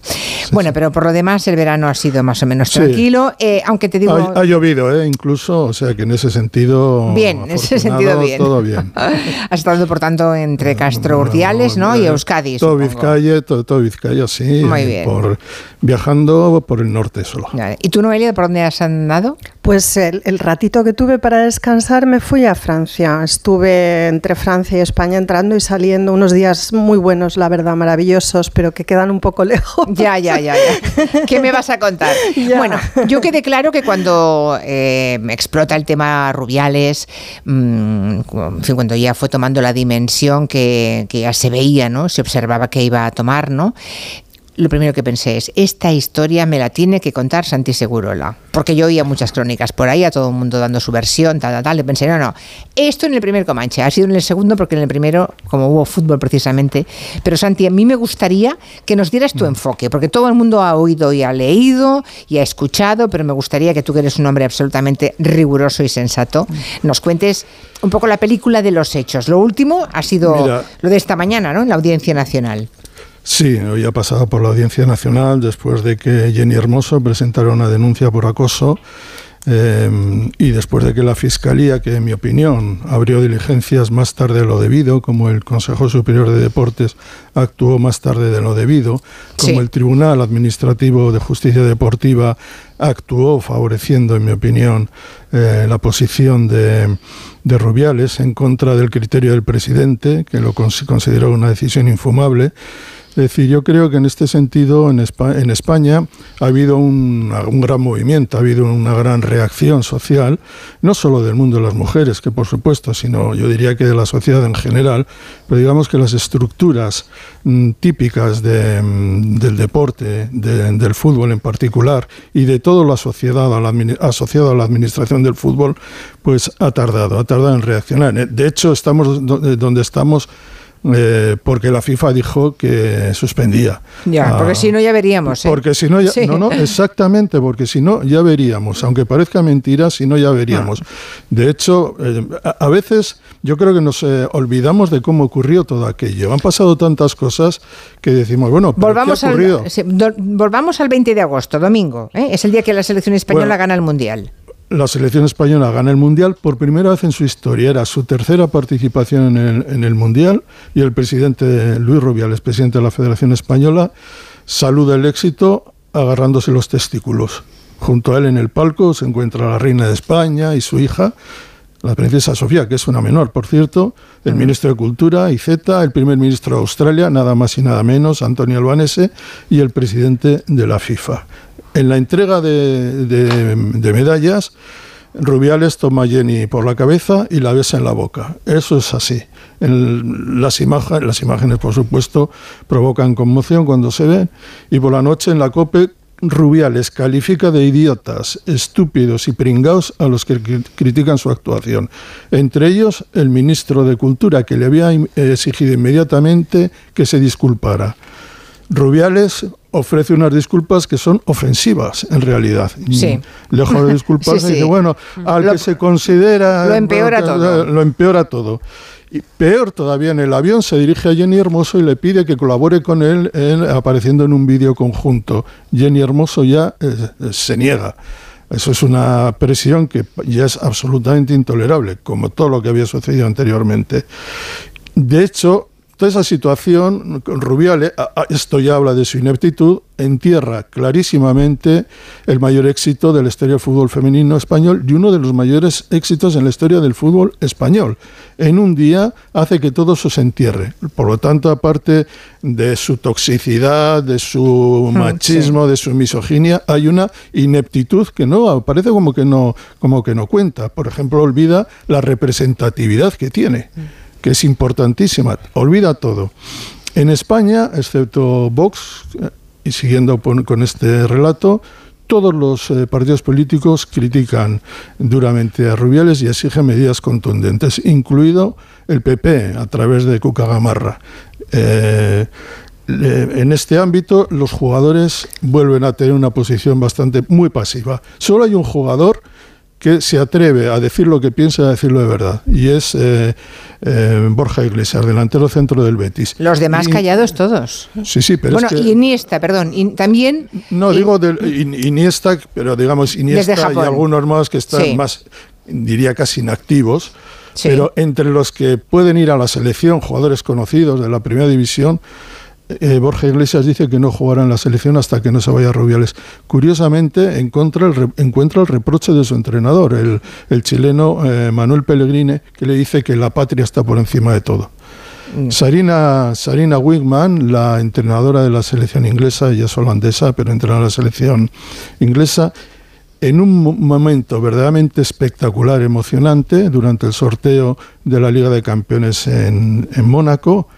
bueno pero por lo demás el verano ha sido más o menos Sí. tranquilo eh, aunque te digo Ha, ha llovido, ¿eh? incluso, o sea que en ese sentido. Bien, en ese sentido bien. Todo bien. Has estado, por tanto, entre Castro Urdiales ¿no? y Euskadi. Todo supongo. Vizcaya, todo, todo Vizcaya, sí. Muy eh, bien. Por, viajando por el norte solo. ¿Y tú, Noelia, por dónde has andado? Pues el, el ratito que tuve para descansar me fui a Francia. Estuve entre Francia y España entrando y saliendo unos días muy buenos, la verdad, maravillosos, pero que quedan un poco lejos. Ya, ya, ya, ya. ¿Qué me vas a contar? Ya. Bueno, yo quedé claro que cuando eh, explota el tema Rubiales, mm, en fin, cuando ya fue tomando la dimensión que, que ya se veía, ¿no? Se observaba que iba a tomar, ¿no? Lo primero que pensé es, esta historia me la tiene que contar Santi Segurola. Porque yo oía muchas crónicas por ahí, a todo el mundo dando su versión, tal, tal, tal. Le pensé, no, no, esto en el primer Comanche, ha sido en el segundo porque en el primero, como hubo fútbol precisamente. Pero Santi, a mí me gustaría que nos dieras tu enfoque, porque todo el mundo ha oído y ha leído y ha escuchado, pero me gustaría que tú, que eres un hombre absolutamente riguroso y sensato, nos cuentes un poco la película de los hechos. Lo último ha sido Mira. lo de esta mañana, ¿no? En la Audiencia Nacional. Sí, hoy ha pasado por la Audiencia Nacional después de que Jenny Hermoso presentara una denuncia por acoso eh, y después de que la Fiscalía, que en mi opinión abrió diligencias más tarde de lo debido, como el Consejo Superior de Deportes actuó más tarde de lo debido, como Sí. el Tribunal Administrativo de Justicia Deportiva actuó favoreciendo, en mi opinión, eh, la posición de, de Rubiales en contra del criterio del presidente, que lo cons- consideró una decisión infumable. Es decir, yo creo que en este sentido en, Espa- en España ha habido un, gran movimiento, ha habido una gran reacción social, no solo del mundo de las mujeres, que por supuesto, sino yo diría que de la sociedad en general, pero digamos que las estructuras mm, típicas de, mm, del deporte, de- del fútbol en particular, y de todo lo asociado a la, asociado a la administración del fútbol, pues ha tardado, ha tardado en reaccionar. Eh, De hecho, estamos do- donde estamos eh, porque la FIFA dijo que suspendía. Ya, Ah, porque si no ya veríamos. ¿eh? porque si no, ya, Sí. no, no, exactamente, porque si no, ya veríamos. Aunque parezca mentira, si no, ya veríamos. De hecho, eh, a, veces yo creo que nos eh, olvidamos de cómo ocurrió todo aquello. Han pasado tantas cosas que decimos, bueno, ¿pero Volvamos ¿qué ha ocurrido? al, volvamos al 20 de agosto, domingo. ¿eh? Es el día que la selección española Bueno. gana el Mundial. La selección española gana el Mundial por primera vez en su historia. Era su tercera participación en el, en el Mundial y el presidente Luis Rubiales, presidente de la Federación Española, saluda el éxito agarrándose los testículos. Junto a él en el palco se encuentra la reina de España y su hija, la princesa Sofía, que es una menor, por cierto, el ministro de Cultura, Iceta, el primer ministro de Australia, nada más y nada menos, Antonio Albanese, y el presidente de la FIFA. En la entrega de, medallas, Rubiales toma a Jenny por la cabeza y la besa en la boca. Eso es así. Las, imágenes, por supuesto, provocan conmoción cuando se ven. Y por la noche en la COPE, Rubiales califica de idiotas, estúpidos y pringaos a los que cri- critican su actuación. Entre ellos, el ministro de Cultura, que le había exigido inmediatamente que se disculpara. Rubiales ofrece unas disculpas que son ofensivas, en realidad. Sí. Lejos de disculparse, Sí, sí. dice, bueno, al Lo- que se considera... lo empeora todo. Lo empeora todo. Y peor todavía, en el avión se dirige a Jenny Hermoso y le pide que colabore con él en- apareciendo en un vídeo conjunto. Jenny Hermoso ya eh, eh, se niega. Eso es una presión que ya es absolutamente intolerable, como todo lo que había sucedido anteriormente. De hecho, toda esa situación, Rubiales, esto ya habla de su ineptitud, entierra clarísimamente el mayor éxito de la historia del fútbol femenino español y uno de los mayores éxitos en la historia del fútbol español. En un día hace que todo eso se entierre. Por lo tanto, aparte de su toxicidad, de su mm, machismo, de su misoginia, hay una ineptitud que no parece como que no como que no cuenta. Por ejemplo, olvida la representatividad que tiene, que es importantísima. Olvida todo. En España, excepto Vox, y siguiendo con este relato, todos los eh, partidos políticos critican duramente a Rubiales y exigen medidas contundentes, incluido el PP a través de Cuca Gamarra. Eh, en este ámbito, los jugadores vuelven a tener una posición bastante muy pasiva. Solo hay un jugador que se atreve a decir lo que piensa y a decirlo de verdad. Y es eh, eh, Borja Iglesias, delantero centro del Betis. Los demás callados todos. Sí, sí, pero bueno, es que, Iniesta, perdón, también... No, digo del, Iniesta, pero digamos Iniesta y algunos más que están más, diría casi inactivos. Pero entre los que pueden ir a la selección, jugadores conocidos de la primera división, eh, Borja Iglesias dice que no jugará en la selección hasta que no se vaya a Rubiales. Curiosamente, encuentra el, encuentra el reproche de su entrenador, el, chileno eh, Manuel Pellegrini, que le dice que la patria está por encima de todo. Mm. Sarina, Sarina Wigman, la entrenadora de la selección inglesa, ella es holandesa, pero entrena la selección inglesa, en un momento verdaderamente espectacular, emocionante, durante el sorteo de la Liga de Campeones en, en Mónaco,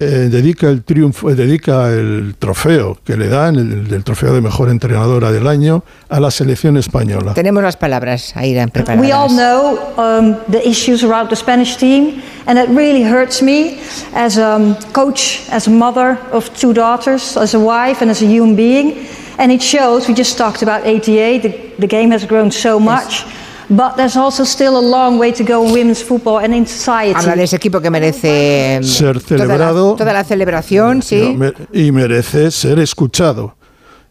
eh, dedica el triunfo, eh, dedica el trofeo que le dan, el, el, trofeo de mejor entrenadora del año, a la selección española. Tenemos las palabras, Aira, preparadas. We all know um, the issues around the Spanish team, and it really hurts me as a um, coach, as a mother of two daughters, as a wife, and as a human being. And it shows. We just talked about 88. The, the game has grown so much. Yes. But there's also still a long way to go in women's football and in society. Habla de ese equipo que merece ser celebrado, toda la, toda la celebración, sí, y merece ser escuchado.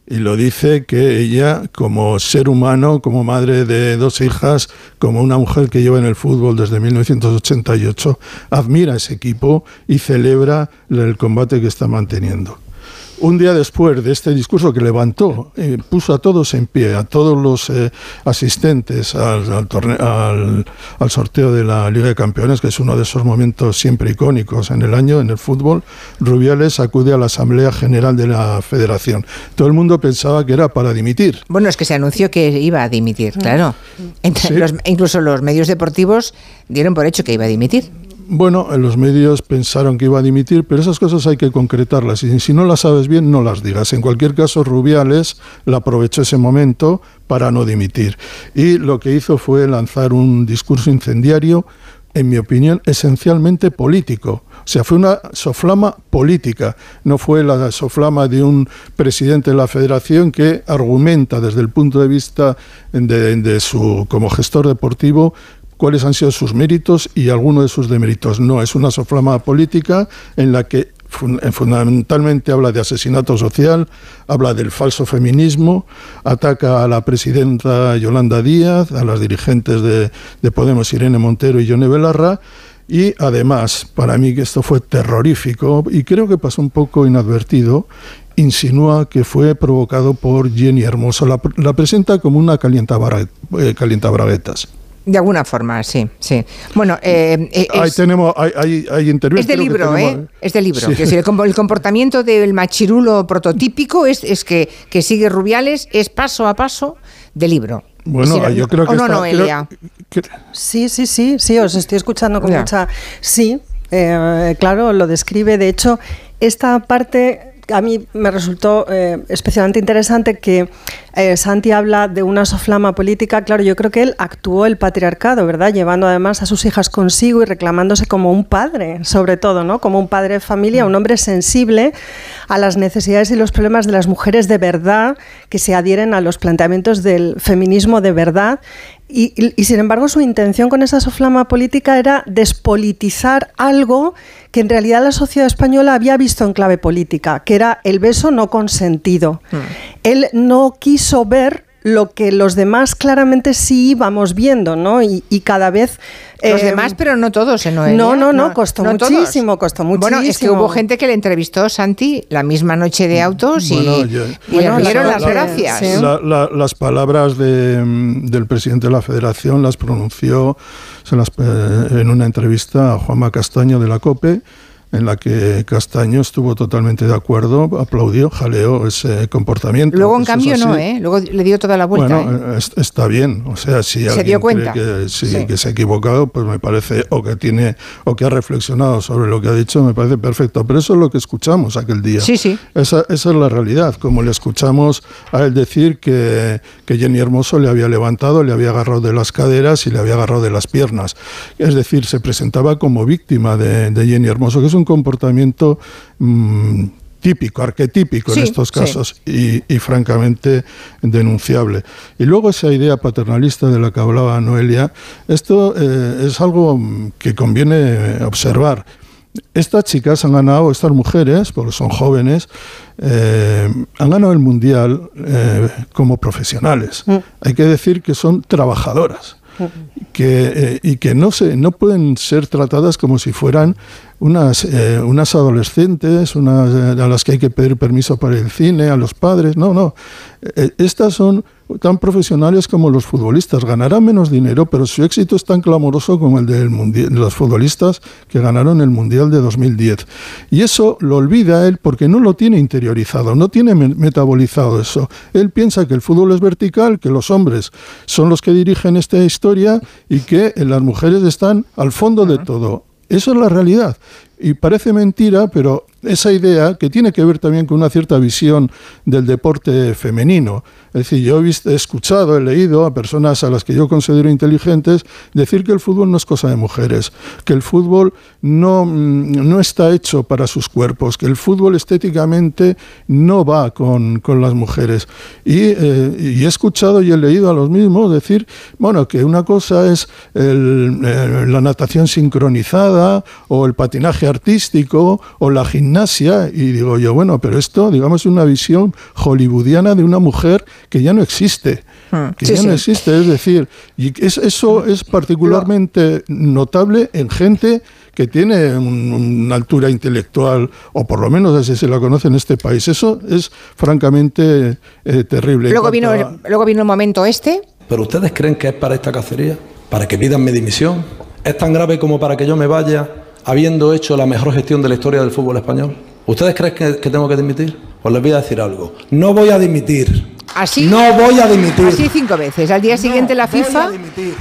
Y lo dice que ella, como ser humano, como madre de dos hijas, como una mujer que lleva en el fútbol desde 1988, admira ese equipo y celebra el combate que está manteniendo. Un día después de este discurso que levantó, eh, puso a todos en pie, a todos los eh, asistentes al, al, sorteo de la Liga de Campeones, que es uno de esos momentos siempre icónicos en el año en el fútbol, Rubiales acude a la Asamblea General de la Federación. Todo el mundo pensaba que era para dimitir. Bueno, es que se anunció que iba a dimitir, claro. incluso los medios deportivos dieron por hecho que iba a dimitir. Bueno, los medios pensaron que iba a dimitir, pero esas cosas hay que concretarlas y si no las sabes bien, no las digas. En cualquier caso, Rubiales la aprovechó ese momento para no dimitir y lo que hizo fue lanzar un discurso incendiario, en mi opinión, esencialmente político. O sea, fue una soflama política, no fue la soflama de un presidente de la federación que argumenta desde el punto de vista de, de su como gestor deportivo cuáles han sido sus méritos y algunos de sus deméritos. No, es una soflama política en la que eh, fundamentalmente habla de asesinato social, habla del falso feminismo, ataca a la presidenta Yolanda Díaz, a las dirigentes de, Podemos, Irene Montero y Yone Belarra, y además, para mí que esto fue terrorífico y creo que pasó un poco inadvertido, insinúa que fue provocado por Jenny Hermoso. La, presenta como una eh, calientabraguetas. De alguna forma, sí, sí. Bueno, eh, eh ahí tenemos, hay, hay, Es del libro, ¿eh? Es del libro. el, comportamiento del machirulo prototípico es, es que, que sigue Rubiales, es paso a paso del libro. Bueno, yo creo que no, no, Elia? Sí, sí, sí, sí, os estoy escuchando con mucha... Sí, eh, claro, lo describe. De hecho, esta parte a mí me resultó eh, especialmente interesante que eh, Santi habla de una soflama política. Claro, yo creo que él actuó el patriarcado, ¿verdad? Llevando además a sus hijas consigo y reclamándose como un padre, sobre todo, ¿no? Como un padre de familia, un hombre sensible a las necesidades y los problemas de las mujeres de verdad que se adhieren a los planteamientos del feminismo de verdad y, sin embargo su intención con esa soflama política era despolitizar algo que en realidad la sociedad española había visto en clave política, que era el beso no consentido. Mm. Él no quiso ver lo que los demás claramente sí íbamos viendo, ¿no? Y, y cada vez... Los eh, demás, pero no todos, ¿eh, Noelia? No, no, no, costó todos. muchísimo, costó muchísimo. Bueno, es que hubo gente que le entrevistó Santi la misma noche de autos y, Bueno, yo- y le dieron las la- gracias. la- la- las palabras de, del presidente de la federación las pronunció se las, eh, en una entrevista a Juanma Castaño de la COPE, en la que Castaño estuvo totalmente de acuerdo, aplaudió, jaleó ese comportamiento. Luego, en Eso es cambio, no. ¿eh? Luego le dio toda la vuelta. Bueno, ¿eh? es- está bien. O sea, si Se alguien dio cree cuenta. que, sí, Sí. que se ha equivocado, pues me parece, o que tiene, o que ha reflexionado sobre lo que ha dicho, me parece perfecto. Pero eso es lo que escuchamos aquel día. Sí, sí. Esa, esa es la realidad. Como le escuchamos a él decir que, que Jenny Hermoso le había levantado, le había agarrado de las caderas y le había agarrado de las piernas. Es decir, se presentaba como víctima de, de Jenny Hermoso, que es un comportamiento mm, típico, arquetípico Sí, en estos sí. casos y, y francamente denunciable. Y luego esa idea paternalista de la que hablaba Noelia, esto eh, es algo mm, que conviene observar. Estas chicas han ganado, estas mujeres, porque son jóvenes, eh, han ganado el mundial eh, como profesionales. Hay que decir que son trabajadoras que, eh, y que no, se, no pueden ser tratadas como si fueran unas, eh, unas adolescentes, unas eh, a las que hay que pedir permiso para el cine, a los padres. No, no. Eh, estas son tan profesionales como los futbolistas. Ganarán menos dinero, pero su éxito es tan clamoroso como el del mundial, de los futbolistas que ganaron el Mundial de 2010. Y eso lo olvida él porque no lo tiene interiorizado, no tiene me- metabolizado eso. Él piensa que el fútbol es vertical, que los hombres son los que dirigen esta historia y que las mujeres están al fondo de todo. Eso es la realidad. Y parece mentira, pero esa idea que tiene que ver también con una cierta visión del deporte femenino. Es decir, yo he, escuchado, he leído a personas a las que yo considero inteligentes decir que el fútbol no es cosa de mujeres, que el fútbol no, mm, no está hecho para sus cuerpos, que el fútbol estéticamente no va con, con las mujeres. Y, eh, he escuchado y he leído a los mismos decir, bueno, que una cosa es eh, la natación sincronizada o el patinaje artístico o la gimnasia. Y digo yo, bueno, pero esto, digamos, es una visión hollywoodiana de una mujer que ya no existe. Que Sí, ya sí. no existe, es decir, y es, eso es particularmente notable en gente que tiene un- una altura intelectual, o por lo menos así se la conoce en este país. Eso es francamente eh, terrible. Luego vino, a- el, luego vino el momento este. ¿Pero ustedes creen que es para esta cacería? ¿Para que pidan mi dimisión? ¿Es tan grave como para que yo me vaya habiendo hecho la mejor gestión de la historia del fútbol español? ¿Ustedes creen que, tengo que dimitir? Pues les voy a decir algo. No voy a dimitir. Así. No voy a dimitir. Así cinco veces. Al día siguiente la FIFA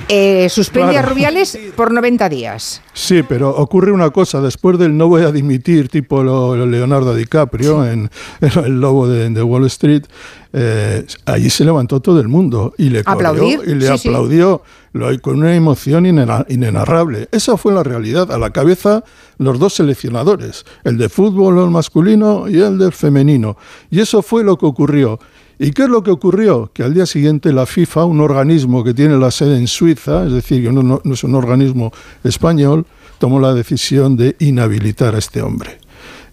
eh, suspende a Claro. Rubiales por 90 días. Sí, pero ocurre una cosa, después del no voy a dimitir, tipo lo, lo Leonardo DiCaprio en, en El Lobo de, de Wall Street, eh, allí se levantó todo el mundo y le coreó Aplaudir, y le sí, sí. aplaudió lo- con una emoción inena- inenarrable. Esa fue la realidad. A la cabeza los dos seleccionadores, el de fútbol el masculino y el del femenino. Y eso fue lo que ocurrió. ¿Y qué es lo que ocurrió? Que al día siguiente la FIFA, un organismo que tiene la sede en Suiza, es decir, que no, no- no es un organismo español, tomó la decisión de inhabilitar a este hombre.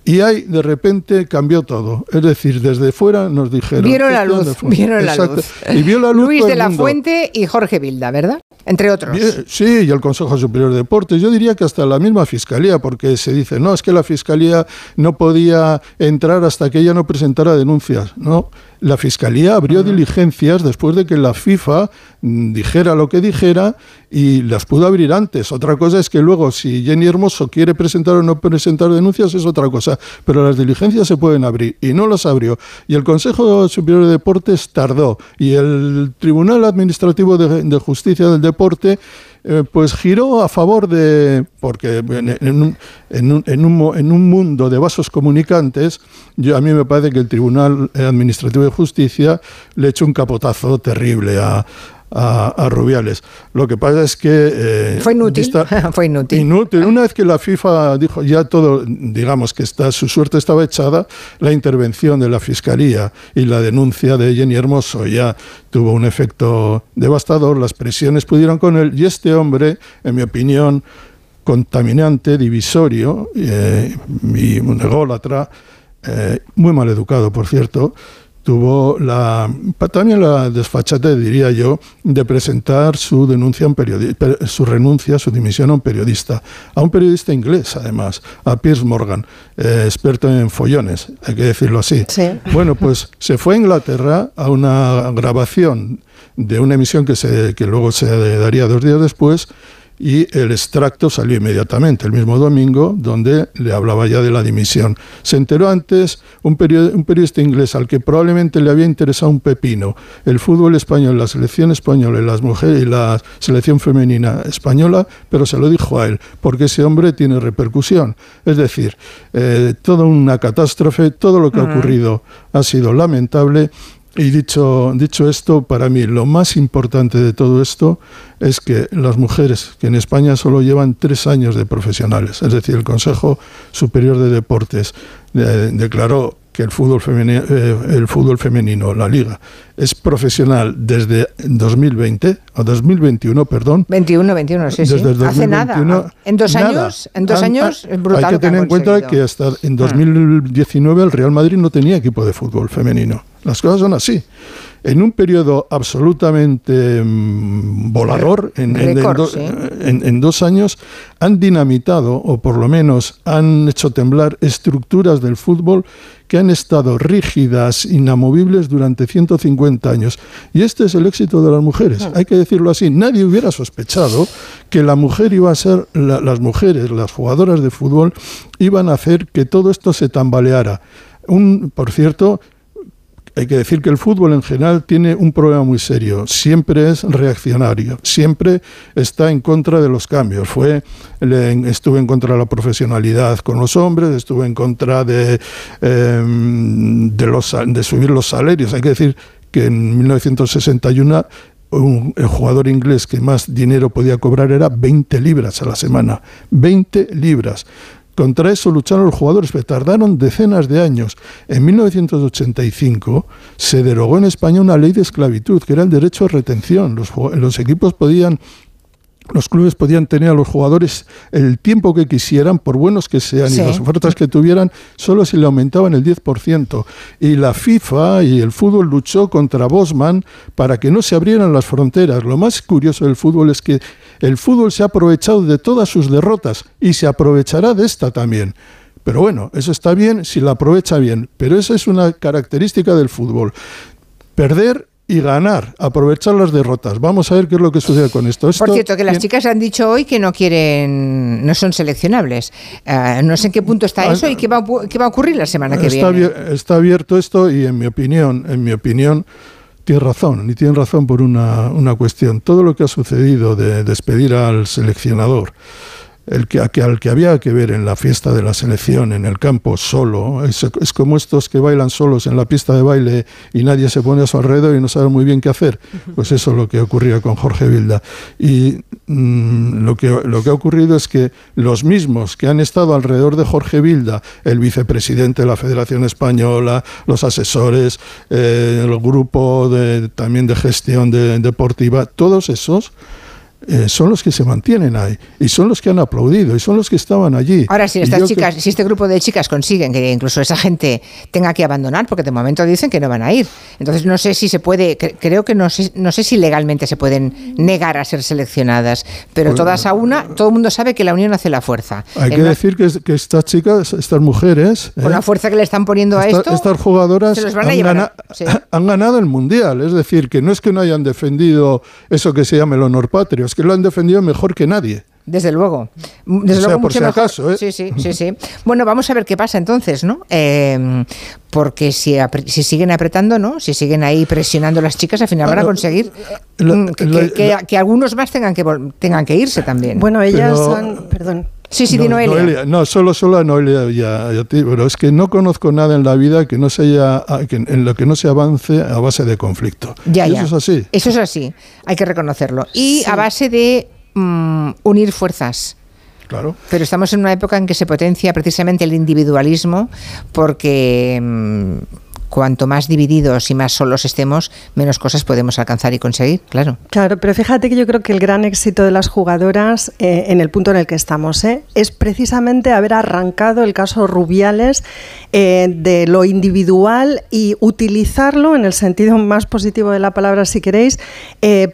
Y ahí de repente cambió todo. Es decir, desde fuera nos dijeron... Vieron la "Este luz, hombre fue". vieron la luz. Y vio la luz Luis de la mundo. Fuente y Jorge Vilda, ¿verdad? Entre otros. Sí, y el Consejo Superior de Deportes. Yo diría que hasta la misma Fiscalía, porque se dice, no, es que la Fiscalía no podía entrar hasta que ella no presentara denuncias. No, la Fiscalía abrió diligencias después de que la FIFA dijera lo que dijera y las pudo abrir antes. Otra cosa es que luego, si Jenny Hermoso quiere presentar o no presentar denuncias, es otra cosa. Pero las diligencias se pueden abrir y no las abrió. Y el Consejo Superior de Deportes tardó. Y el Tribunal Administrativo de, Justicia del Deporte eh, pues giró a favor de, porque en un mundo de vasos comunicantes, yo, a mí me parece que el Tribunal Administrativo de Justicia le echó un capotazo terrible a, a, a Rubiales. Lo que pasa es que... eh, Fue inútil. Fue inútil. Inútil. Una vez que la FIFA dijo ya todo, digamos que está, su suerte estaba echada, la intervención de la Fiscalía y la denuncia de Jenny Hermoso ya tuvo un efecto devastador, las presiones pudieron con él y este hombre, en mi opinión, contaminante, divisorio eh, y un ególatra, eh, muy mal educado, por cierto, tuvo la también la desfachate, diría yo, de presentar su denuncia un su renuncia, su dimisión a un periodista, a un periodista inglés además, a Piers Morgan, eh, experto en follones, hay que decirlo así. Bueno, pues se fue a Inglaterra a una grabación de una emisión que, se, que luego se daría dos días después y el extracto salió inmediatamente, el mismo domingo, donde le hablaba ya de la dimisión. Se enteró antes un, periodista inglés al que probablemente le había interesado un pepino, el fútbol español, la selección española y las mujeres y la selección femenina española, pero se lo dijo a él, porque ese hombre tiene repercusión. Es decir, eh, toda una catástrofe, todo lo que ha ocurrido ha sido lamentable y dicho, dicho esto, para mí lo más importante de todo esto es que las mujeres, que en España solo llevan tres años de profesionales, es decir, el Consejo Superior de Deportes eh, declaró que el fútbol, femenino, eh, el fútbol femenino, la liga, es profesional desde 2020, o 2021, perdón. 21, 21, sí, sí. Hace nada. En dos años, en dos años, brutal. Hay que tener en cuenta que hasta en 2019 el Real Madrid no tenía equipo de fútbol femenino. Las cosas son así. En un periodo absolutamente mm, volador, en, en, dos años, han dinamitado, o por lo menos han hecho temblar estructuras del fútbol que han estado rígidas, inamovibles durante 150 años. Y este es el éxito de las mujeres, hay que decirlo así. Nadie hubiera sospechado que la mujer iba a ser, las mujeres, las jugadoras de fútbol, iban a hacer que todo esto se tambaleara. Un, por cierto, hay que decir que el fútbol en general tiene un problema muy serio. Siempre es reaccionario, siempre está en contra de los cambios. Fue, estuve en contra de la profesionalidad con los hombres, estuve en contra de, em, de, los, de subir los salarios. Hay que decir que en 1961 el jugador inglés que más dinero podía cobrar era 20 libras a la semana. 20 libras. Contra eso lucharon los jugadores, pero tardaron decenas de años. En 1985 se derogó en España una ley de esclavitud, que era el derecho a retención. Los, los equipos podían los clubes podían tener a los jugadores el tiempo que quisieran, por buenos que sean, y las ofertas que tuvieran, solo si le aumentaban el 10%. Y la FIFA y el fútbol luchó contra Bosman para que no se abrieran las fronteras. Lo más curioso del fútbol es que el fútbol se ha aprovechado de todas sus derrotas y se aprovechará de esta también. Pero bueno, eso está bien si la aprovecha bien. Pero esa es una característica del fútbol. Perder y ganar, aprovechar las derrotas. Vamos a ver qué es lo que sucede con esto. Por cierto, que las chicas han dicho hoy que no quieren, no son seleccionables. Eh, no sé en qué punto está eso y qué va, qué va a ocurrir la semana que viene. Está abierto esto y en mi opinión, en mi opinión, tiene razón, y tiene razón por una, una cuestión. Todo lo que ha sucedido de despedir al seleccionador, el que, al que había que ver en la fiesta de la selección, en el campo, solo. Es, como estos que bailan solos en la pista de baile y nadie se pone a su alrededor y no sabe muy bien qué hacer. Pues eso es lo que ocurría con Jorge Vilda. Y mm, lo, que, lo que ha ocurrido es que los mismos que han estado alrededor de Jorge Vilda, el vicepresidente de la Federación Española, los asesores, eh, el grupo de, también de gestión deportiva, todos esos eh, son los que se mantienen ahí y son los que han aplaudido y son los que estaban allí. Ahora, si estas chicas, si este grupo de chicas consiguen que incluso esa gente tenga que abandonar, porque de momento dicen que no van a ir, entonces no sé si se puede, creo que no sé, no sé si legalmente se pueden negar a ser seleccionadas, pero pues todas a una, todo el mundo sabe que la unión hace la fuerza. Hay que decir que, estas chicas, estas mujeres, con la ¿eh? fuerza que le están poniendo a esto, estas jugadoras han, ganado el mundial, es decir, que no es que no hayan defendido eso que se llama el honor patrio, que lo han defendido mejor que nadie. Desde luego. Desde luego por si acaso, ¿eh? Sí, sí, sí, sí. Bueno, vamos a ver qué pasa entonces, ¿no? Eh, porque si, si siguen apretando, ¿no? Si siguen ahí presionando las chicas, al final van a conseguir que, algunos más tengan que, tengan que irse también. Bueno, ellas han... Perdón. Sí, sí, no, Noelia. No, solo, solo a Noelia y a, ti, pero es que no conozco nada en la vida que no sea, en lo que no se avance a base de conflicto. Ya, Eso es así. Eso es así, hay que reconocerlo. Y a base de mm, unir fuerzas. Claro. Pero estamos en una época en que se potencia precisamente el individualismo porque... Mm, cuanto más divididos y más solos estemos, menos cosas podemos alcanzar y conseguir, claro. Claro, pero fíjate que yo creo que el gran éxito de las jugadoras eh, en el punto en el que estamos ¿eh? es precisamente haber arrancado el caso Rubiales eh, de lo individual y utilizarlo en el sentido más positivo de la palabra, si queréis,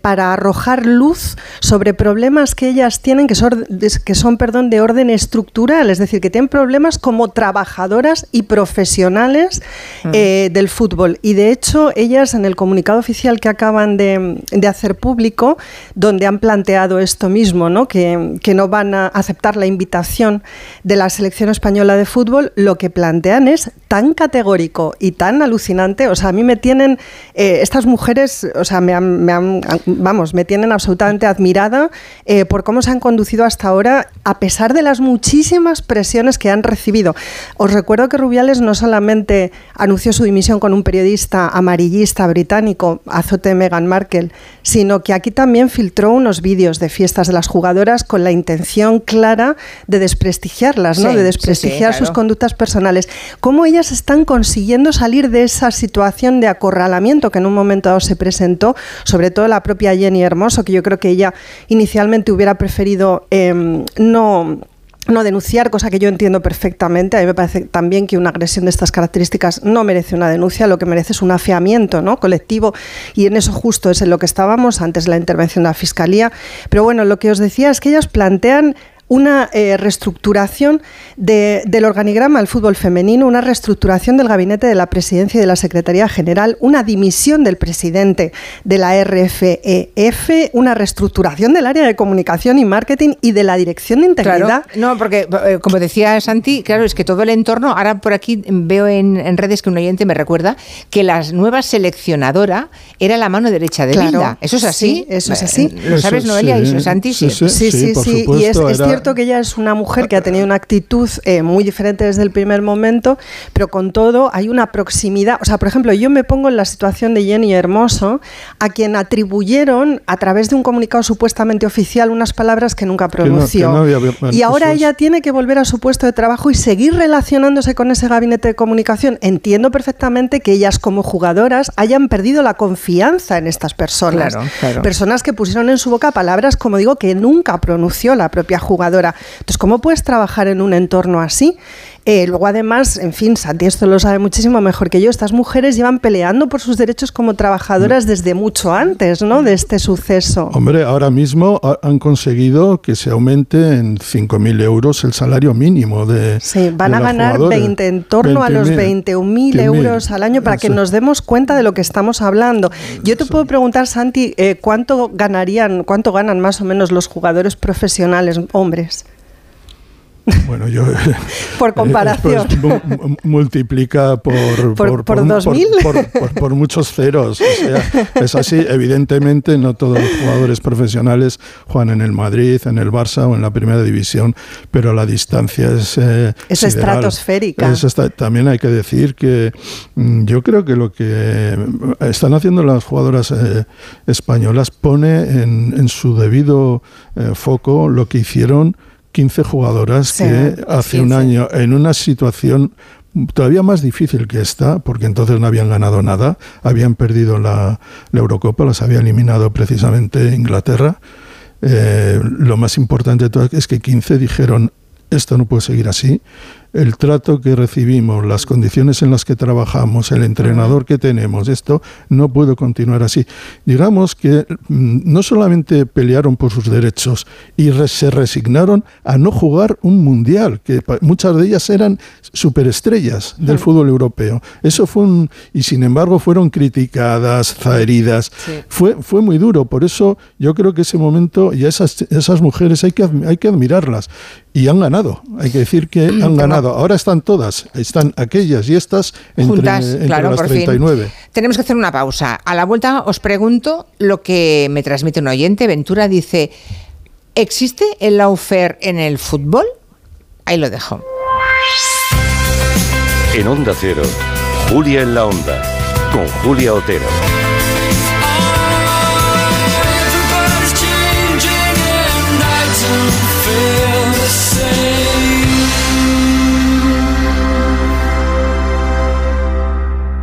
para arrojar luz sobre problemas que ellas tienen que son, que son perdón, de orden estructural, es decir, que tienen problemas como trabajadoras y profesionales mm. Del fútbol. Y de hecho, ellas en el comunicado oficial que acaban de, hacer público, donde han planteado esto mismo, ¿no? Que, que, no van a aceptar la invitación de la selección española de fútbol, lo que plantean es tan categórico y tan alucinante. O sea, a mí me tienen, eh, estas mujeres, o sea, me han, vamos, me tienen absolutamente admirada eh, por cómo se han conducido hasta ahora, a pesar de las muchísimas presiones que han recibido. Os recuerdo que Rubiales no solamente anunció su dimisión con un periodista amarillista británico, azote Meghan Markle, sino que aquí también filtró unos vídeos de fiestas de las jugadoras con la intención clara de desprestigiarlas, ¿no? de desprestigiar sus conductas personales. ¿Cómo ellas están consiguiendo salir de esa situación de acorralamiento que en un momento dado se presentó, sobre todo la propia Jenny Hermoso, que yo creo que ella inicialmente hubiera preferido em, no no denunciar, cosa que yo entiendo perfectamente. A mí me parece también que una agresión de estas características no merece una denuncia, lo que merece es un afeamiento ¿no? colectivo y en eso justo es en lo que estábamos antes de la intervención de la Fiscalía. Pero bueno, lo que os decía es que ellos plantean una eh, reestructuración del organigrama del fútbol femenino, una reestructuración del gabinete de la presidencia y de la Secretaría General, una dimisión del presidente de la RFEF, una reestructuración del área de comunicación y marketing y de la dirección de integridad. no, porque eh, como decía Santi, claro, es que todo el entorno, ahora por aquí veo en, redes que un oyente me recuerda que la nueva seleccionadora era la mano derecha de Linda. ¿Eso es así? eso es así. ¿Lo sabes, Noelia? y Santi? Sí, sí, sí. sí, y es, cierto que ella es una mujer que ha tenido una actitud eh, muy diferente desde el primer momento, pero con todo hay una proximidad. O sea, por ejemplo, yo me pongo en la situación de Jenny Hermoso, a quien atribuyeron a través de un comunicado supuestamente oficial unas palabras que nunca pronunció. y ahora ella tiene que volver a su puesto de trabajo y seguir relacionándose con ese gabinete de comunicación. Entiendo perfectamente que ellas como jugadoras hayan perdido la confianza en estas personas. Personas que pusieron en su boca palabras, como digo, que nunca pronunció la propia jugadora entonces, ¿cómo puedes trabajar en un entorno así? Eh, luego, además, en fin, Santi esto lo sabe muchísimo mejor que yo, estas mujeres llevan peleando por sus derechos como trabajadoras desde mucho antes ¿no? de este suceso. Hombre, ahora mismo han conseguido que se aumente en 5.000 euros el salario mínimo de Sí, van a ganar 20, en torno a los 21.000 euros al año para que nos demos cuenta de lo que estamos hablando. Yo te puedo preguntar, Santi, eh, ¿cuánto ganarían, cuánto ganan más o menos los jugadores profesionales hombres? Bueno, yo. por comparación. multiplica por. ¿Por, por, por, muchos ceros. es así. Evidentemente, no todos los jugadores profesionales juegan en el Madrid, en el Barça o en la primera división, pero la distancia es. Eh, es estratosférica. también hay que decir que mm, yo creo que lo que están haciendo las jugadoras eh, españolas pone en, en su debido eh, foco lo que hicieron 15 jugadoras que hace un año en una situación todavía más difícil que esta, porque entonces no habían ganado nada, habían perdido la, Eurocopa, las había eliminado precisamente Inglaterra. Eh, lo más importante de todo es que 15 dijeron, esto no puede seguir así, el trato que recibimos, las condiciones en las que trabajamos, el entrenador que tenemos, esto no puede continuar así. Digamos que mm, no solamente pelearon por sus derechos y se resignaron a no jugar un mundial, que muchas de ellas eran superestrellas del fútbol europeo. Eso fue un y sin embargo fueron criticadas, zaheridas. Fue fue muy duro, por eso yo creo que ese momento y esas esas mujeres hay que hay que admirarlas y han ganado. Hay que decir que han ganado Ahora están todas, están aquellas y estas entre, las 39. Tenemos que hacer una pausa. A la vuelta os pregunto lo que me transmite un oyente. Ventura dice, ¿existe el lawfare en el fútbol? Ahí lo dejo. En Onda Cero, Julia en la Onda, con Julia Otero.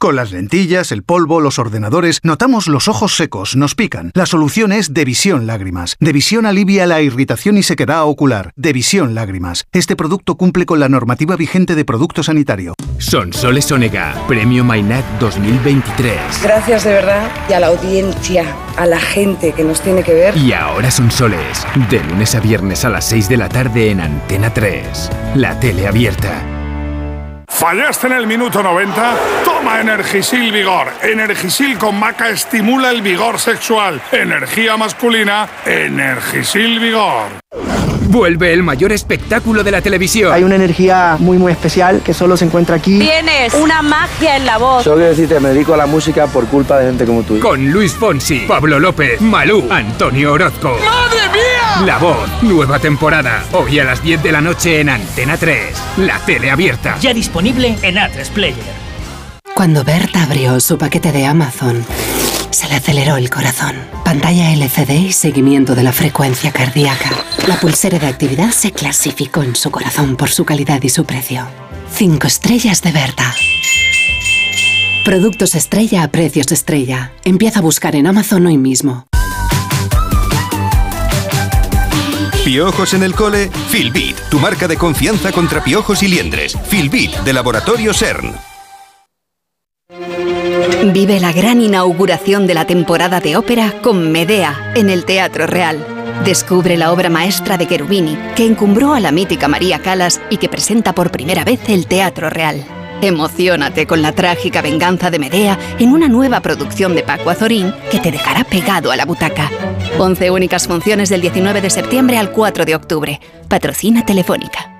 Con las lentillas, el polvo, los ordenadores, notamos los ojos secos, nos pican. La solución es Devisión Lágrimas. Devisión alivia la irritación y sequedad ocular. Devisión Lágrimas. Este producto cumple con la normativa vigente de producto sanitario. Sonsoles Onega, Premio Mainat 2023. Gracias de verdad y a la audiencia, a la gente que nos tiene que ver. Y ahora Sonsoles, de lunes a viernes a las 6 de la tarde en Antena 3. La tele abierta. ¿Fallaste en el minuto 90? Toma Energisil Vigor. Energisil con maca estimula el vigor sexual. Energía masculina, Energisil Vigor. Vuelve el mayor espectáculo de la televisión. Hay una energía muy muy especial que solo se encuentra aquí. Tienes una magia en la voz. Solo quiero decirte, me dedico a la música por culpa de gente como tú. Con Luis Fonsi, Pablo López, Malú, Antonio Orozco. ¡Madre mía! La voz, nueva temporada. Hoy a las 10 de la noche en Antena 3. La tele abierta. Ya disponible en A3 Player. Cuando Berta abrió su paquete de Amazon, se le aceleró el corazón. Pantalla LCD y seguimiento de la frecuencia cardíaca. La pulsera de actividad se clasificó en su corazón por su calidad y su precio. Cinco estrellas de Berta. Productos estrella a precios estrella. Empieza a buscar en Amazon hoy mismo. ¿Piojos en el cole? Filbit, tu marca de confianza contra piojos y liendres. Filbit, de Laboratorio CERN. Vive la gran inauguración de la temporada de ópera con Medea en el Teatro Real. Descubre la obra maestra de Cherubini, que encumbró a la mítica María Calas y que presenta por primera vez el Teatro Real. Emocionate con la trágica venganza de Medea en una nueva producción de Paco Azorín que te dejará pegado a la butaca. 11 únicas funciones del 19 de septiembre al 4 de octubre. Patrocina Telefónica.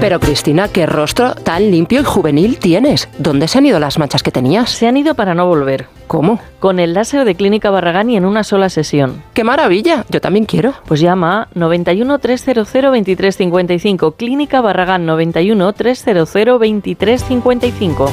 Pero Cristina, qué rostro tan limpio y juvenil tienes. ¿Dónde se han ido las manchas que tenías? Se han ido para no volver. ¿Cómo? Con el láser de Clínica Barragán y en una sola sesión. ¡Qué maravilla! Yo también quiero. Pues llama a 91 300 2355. Clínica Barragán 91 300 2355.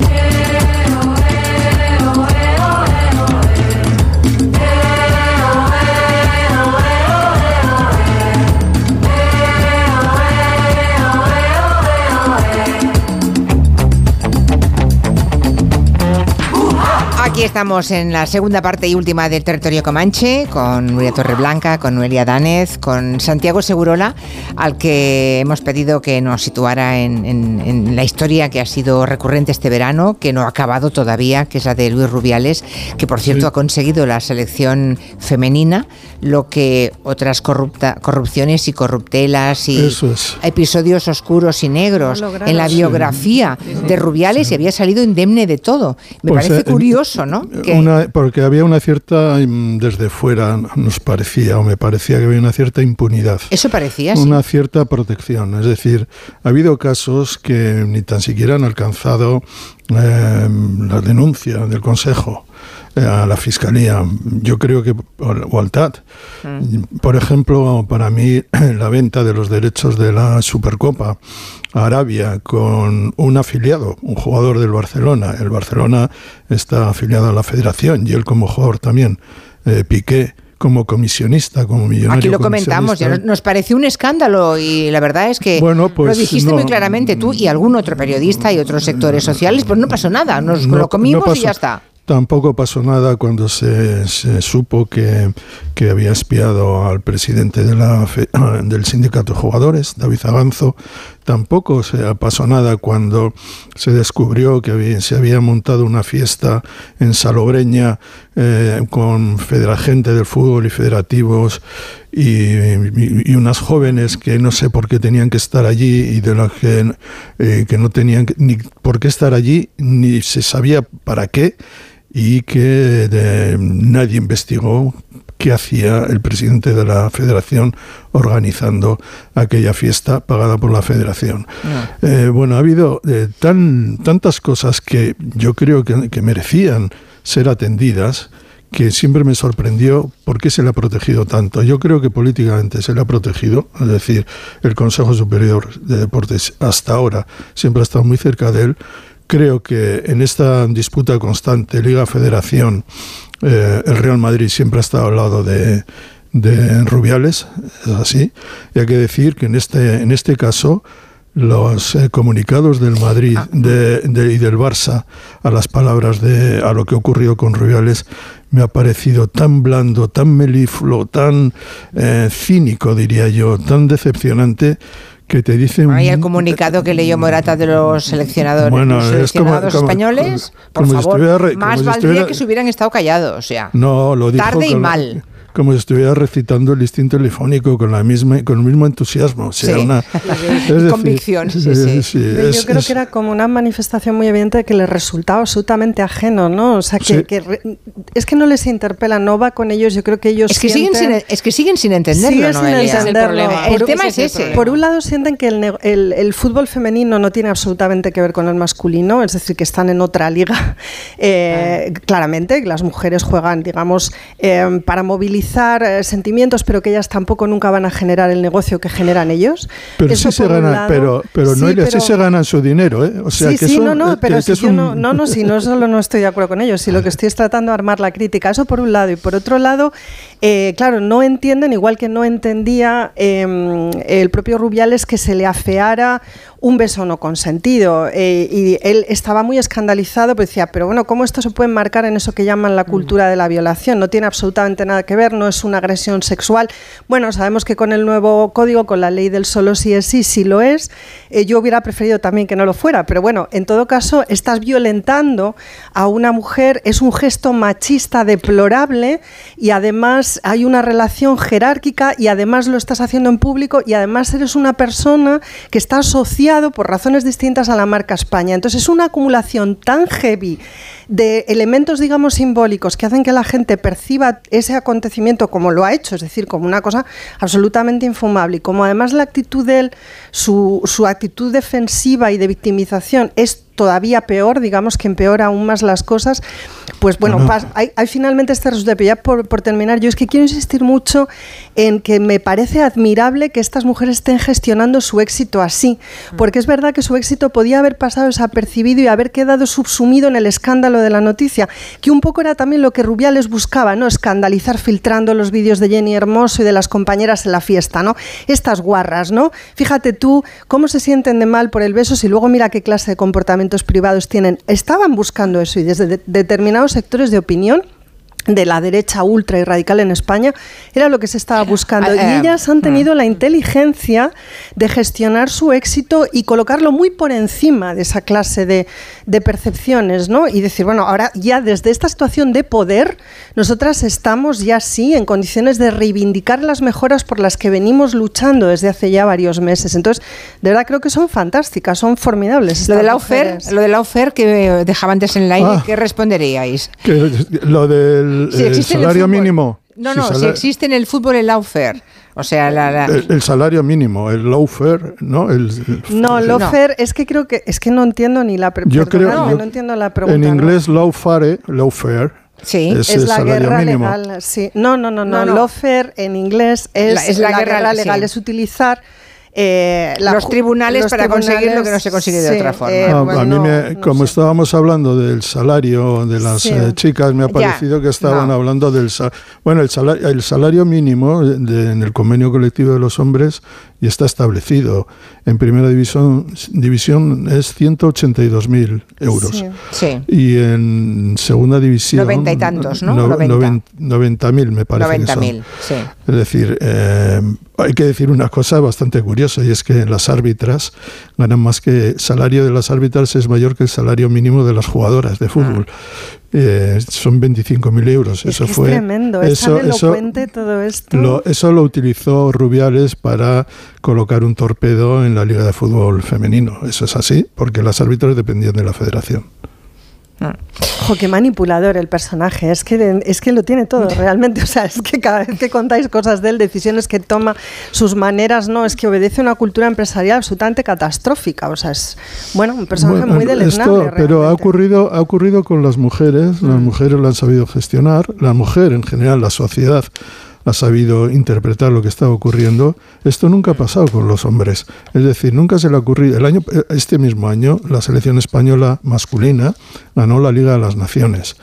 Yeah. Estamos en la segunda parte y última del territorio Comanche, con Nuria Torreblanca, con Noelia Danez, con Santiago Segurola, al que hemos pedido que nos situara en, en, la historia que ha sido recurrente este verano, que no ha acabado todavía, que es la de Luis Rubiales, que por cierto ha conseguido la selección femenina, lo que otras corrupta, corrupciones y corruptelas y episodios oscuros y negros en la biografía de Rubiales y había salido indemne de todo. Me pues, parece eh, curioso, ¿no? porque había una cierta, mm, desde fuera nos parecía, o me parecía que había una cierta impunidad. Eso parecía, Una cierta protección. Es decir, ha habido casos que ni tan siquiera han alcanzado eh, la denuncia del Consejo eh, a la Fiscalía. Yo creo que, o al TAT. Mm. Por ejemplo, para mí, la venta de los derechos de la Supercopa a Arabia con un afiliado, un jugador del Barcelona. El Barcelona está afiliado a la Federación y él como jugador también, eh, Piqué como comisionista, como millonario. Aquí lo comentamos, ya nos pareció un escándalo y la verdad es que lo pues dijiste muy claramente tú y algún otro periodista y otros sectores sociales, pues no pasó nada, nos lo comimos y ya está. Tampoco pasó nada cuando se, supo que, que, había espiado al presidente de la del sindicato de jugadores, David Avanzo. Tampoco se pasó nada cuando se descubrió que se había montado una fiesta en Salobreña eh, con gente del fútbol y federativos y, unas jóvenes que no sé por qué tenían que estar allí y de las que, eh, que no tenían ni por qué estar allí ni se sabía para qué y que nadie investigó qué hacía el presidente de la federación organizando aquella fiesta pagada por la federación. Ah. Eh, bueno, ha habido eh, tan, tantas cosas que yo creo que, merecían ser atendidas que siempre me sorprendió por qué se le ha protegido tanto. Yo creo que políticamente se le ha protegido, es decir, el Consejo Superior de Deportes hasta ahora siempre ha estado muy cerca de él, creo que en esta disputa constante Liga-Federación, eh, el Real Madrid siempre ha estado al lado de, Rubiales, es así. Y hay que decir que en este, en este caso los eh, comunicados del Madrid ah. de, y del Barça a las palabras de a lo que ocurrió con Rubiales me ha parecido tan blando, tan melifluo, tan eh, cínico, diría yo, tan decepcionante que te dicen... Hay el comunicado que leyó Morata de los seleccionadores, seleccionados españoles, por favor, más valdría que se hubieran estado callados, o sea, no, lo tarde y mal como si estuviera recitando el instinto telefónico con la misma con el mismo entusiasmo. O sea, una, convicción. Sí, sí, yo creo que era como una manifestación muy evidente de que les resultaba absolutamente ajeno, ¿no? O sea, que, es que no les interpela, no va con ellos. Yo creo que ellos es que siguen sin, es que siguen sin entenderlo. sin entenderlo. El, tema es ese. Por un lado sienten que el, el, fútbol femenino no tiene absolutamente que ver con el masculino, es decir, que están en otra liga. Eh, ah. Claramente, las mujeres juegan, digamos, eh, para movilizar eh, sentimientos, pero que ellas tampoco nunca van a generar el negocio que generan ellos. Pero sí se ganan, pero, pero no sí se ganan su dinero, ¿eh? O sea, sí, que sí, no, no, pero si yo no, no, no, si no solo no estoy de acuerdo con ellos, si lo que estoy es tratando de armar la crítica, eso por un lado, y por otro lado, eh, claro, no entienden, igual que no entendía em, el propio Rubiales que se le afeara un beso no consentido. Eh, y él estaba muy escandalizado, pues decía, pero bueno, ¿cómo esto se puede marcar en eso que llaman la cultura de la violación? No tiene absolutamente nada que ver, no es una agresión sexual. Bueno, sabemos que con el nuevo código, con la ley del solo sí es sí, sí lo es. Eh, yo hubiera preferido también que no lo fuera, pero bueno, en todo caso, estás violentando a una mujer, es un gesto machista deplorable y además hay una relación jerárquica y además lo estás haciendo en público y además eres una persona que está asociada por razones distintas a la marca España. Entonces es una acumulación tan heavy de elementos, digamos, simbólicos que hacen que la gente perciba ese acontecimiento como lo ha hecho, es decir, como una cosa absolutamente infumable. Y como además la actitud de él, su, su actitud defensiva y de victimización es todavía peor, digamos que empeora aún más las cosas, pues bueno, hay, finalmente este resultado. Ya por, por, terminar, yo es que quiero insistir mucho en que me parece admirable que estas mujeres estén gestionando su éxito así, mm. porque es verdad que su éxito podía haber pasado desapercibido y haber quedado subsumido en el escándalo de la noticia, que un poco era también lo que Rubiales buscaba, ¿no? Escandalizar filtrando los vídeos de Jenny Hermoso y de las compañeras en la fiesta, ¿no? Estas guarras, ¿no? Fíjate tú cómo se sienten de mal por el beso si luego mira qué clase de comportamiento privados tienen, estaban buscando eso y desde de- determinados sectores de opinión de la derecha ultra y radical en España era lo que se estaba buscando. Ah, y eh, ellas han tenido la inteligencia de gestionar su éxito y colocarlo muy por encima de esa clase de, de percepciones, ¿no? Y decir, bueno, ahora ya desde esta situación de poder, nosotras estamos ya sí en condiciones de reivindicar las mejoras por las que venimos luchando desde hace ya varios meses. Entonces, de verdad creo que son fantásticas, son formidables. Lo de la ofer, lo de la ofer que dejaba antes en el aire, Ah. ¿qué responderíais? Que lo del Si eh, el salario fútbol. mínimo. No, Si no, si existe en el fútbol el lawfare. O sea, la, la- el, el salario mínimo, el lawfare, ¿no? El, No, lofer, es que creo que es que no entiendo ni la pre- Yo creo perdonadme, yo- no entiendo la pregunta. En ¿no? inglés, lawfare, lawfare, Sí. es, es el la salario guerra mínimo. legal, sí. No, no, no, no. No, no. Lawfare en inglés es, La- es la guerra- legal, sí. es utilizar eh, la Los tribunales los para conseguir lo que no se consigue de sí, otra forma. eh, Ah, pues a mí, no, me- no como sé. estábamos hablando del salario de las Sí. eh, chicas, me ha Ya, parecido que estaban no. hablando del bueno el salario, el salario mínimo de- en el convenio colectivo de los hombres y está establecido. En primera división, división es 182.000 euros. Sí. sí. Y en segunda división... Noventa y tantos, ¿no? no- Noventa. noven- 90.000 me parece que son. 90.000, sí. Es decir, eh, hay que decir una cosa bastante curiosa y es que las árbitras ganan más que salario de las árbitras es mayor que el salario mínimo de las jugadoras de fútbol. Eh, son 25.000 euros. Es eso que fue es tremendo, es eso, tan eso elocuente todo esto. lo, eso lo utilizó Rubiales para colocar un torpedo en la Liga de Fútbol Femenino. Eso es así, porque las árbitras dependían de la federación. Ojo, qué manipulador el personaje. Es que, es que lo tiene todo realmente. O sea, es que cada vez que contáis cosas de él, decisiones que toma, sus maneras, no, es que obedece a una cultura empresarial absolutamente catastrófica. O sea, es, bueno, un personaje Bueno, muy deleznable. esto, pero ha ocurrido, ha ocurrido con las mujeres, las mujeres lo han sabido gestionar, la mujer en general, la sociedad ha sabido interpretar lo que estaba ocurriendo. Esto nunca ha pasado con los hombres. Es decir, nunca se le ha ocurrido. El año, este mismo año, la selección española masculina ganó la Liga de las Naciones.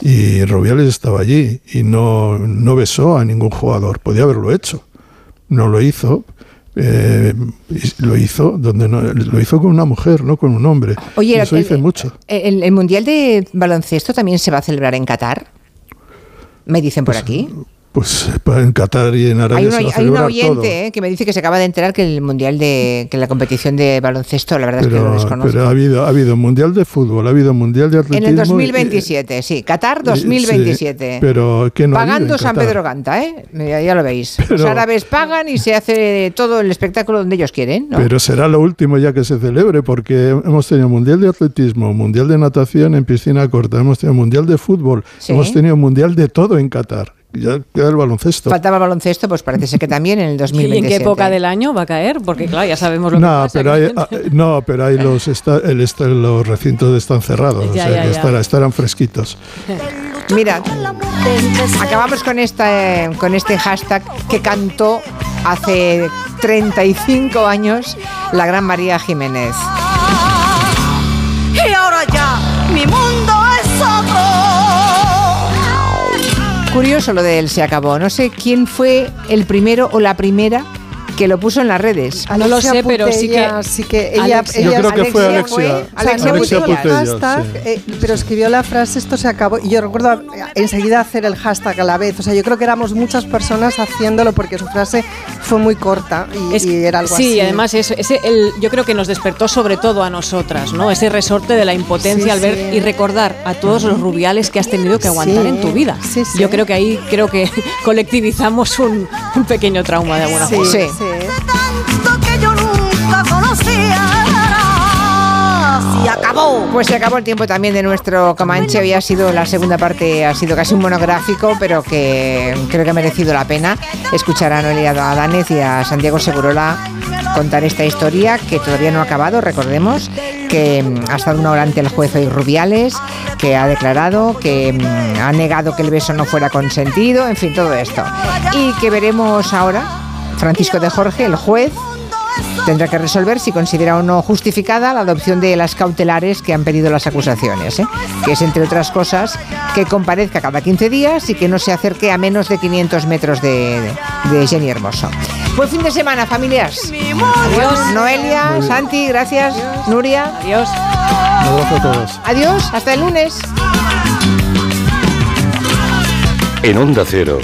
Y Rubiales estaba allí y no, no besó a ningún jugador. Podía haberlo hecho. No lo hizo. Eh, lo hizo donde no, lo hizo con una mujer, no con un hombre. Oye, eso el- dice mucho. ¿El, el Mundial de Baloncesto también se va a celebrar en Qatar? Me dicen por aquí. Pues eh, en Qatar y en Arabia Hay, una, se va a hay un oyente eh, que me dice que se acaba de enterar que el Mundial de que la competición de baloncesto, la verdad es que lo Pero, desconozco. pero ha habido ha habido mundial de fútbol, ha habido mundial de en atletismo. el y- 2027, sí, Qatar y- 2027. sí, pero que no Pagando en San Qatar. Pedro Ganta, ¿eh? Ya, ya lo veis. Los Pero- árabes pagan y se hace todo el espectáculo donde ellos quieren, ¿no? Pero será lo último ya que se celebre, porque hemos tenido mundial de atletismo, mundial de natación en piscina corta, hemos tenido mundial de fútbol, Sí. hemos tenido mundial de todo en Qatar. Ya queda el baloncesto. Faltaba el baloncesto, pues parece ser que también en el ¿Y 2027. en qué época del año va a caer? Porque claro, ya sabemos lo que No, pasa. pero hay, ah, no, pero hay los, esta- el esta- los recintos están cerrados, Ya, o sea ya, que ya. estará- estarán fresquitos. Mira, acabamos con esta, con este hashtag que cantó hace 35 años la gran María Jiménez. Curioso lo de él se acabó. No sé quién fue el primero o la primera que lo puso en las redes. No lo sé, pero sí que- sí que ella, Alexia. ella- Yo creo que fue Alexia. o sea, Alexia no Putella. puso el Putella, hashtag, sí. eh, pero escribió la frase esto se acabó y yo recuerdo enseguida hacer el hashtag a la vez. O sea, yo creo que éramos muchas personas haciéndolo porque su frase fue muy corta y, Es- y era algo sí, así. y además eso, ese, el, yo creo que nos despertó sobre todo a nosotras, ¿no? Ese resorte de la impotencia Sí, al ver sí. y recordar a todos los rubiales que has tenido que aguantar Sí, en tu vida. sí, sí. Yo creo que ahí creo que colectivizamos un, un pequeño trauma de alguna Sí, forma. Sí. Pues se acabó el tiempo también de nuestro Comanche. Hoy ha sido la segunda parte, ha sido casi un monográfico, pero que creo que ha merecido la pena escuchar a Noelia Adánez y a Santiago Segurola contar esta historia que todavía no ha acabado. Recordemos que mm, ha estado una hora ante el juez hoy Rubiales, que ha declarado que mm, ha negado que el beso no fuera consentido, en fin, todo esto. Y que veremos ahora, Francisco de Jorge, el juez, tendrá que resolver si considera o no justificada la adopción de las cautelares que han pedido las acusaciones, ¿eh? que es, entre otras cosas, que comparezca cada 15 días y que no se acerque a menos de 500 metros de, de Jenny Hermoso. Buen fin de semana, familias. Adiós, Noelia, Santi, gracias. Nuria. Adiós. Un abrazo a todos. Adiós, hasta el lunes. En Onda Cero,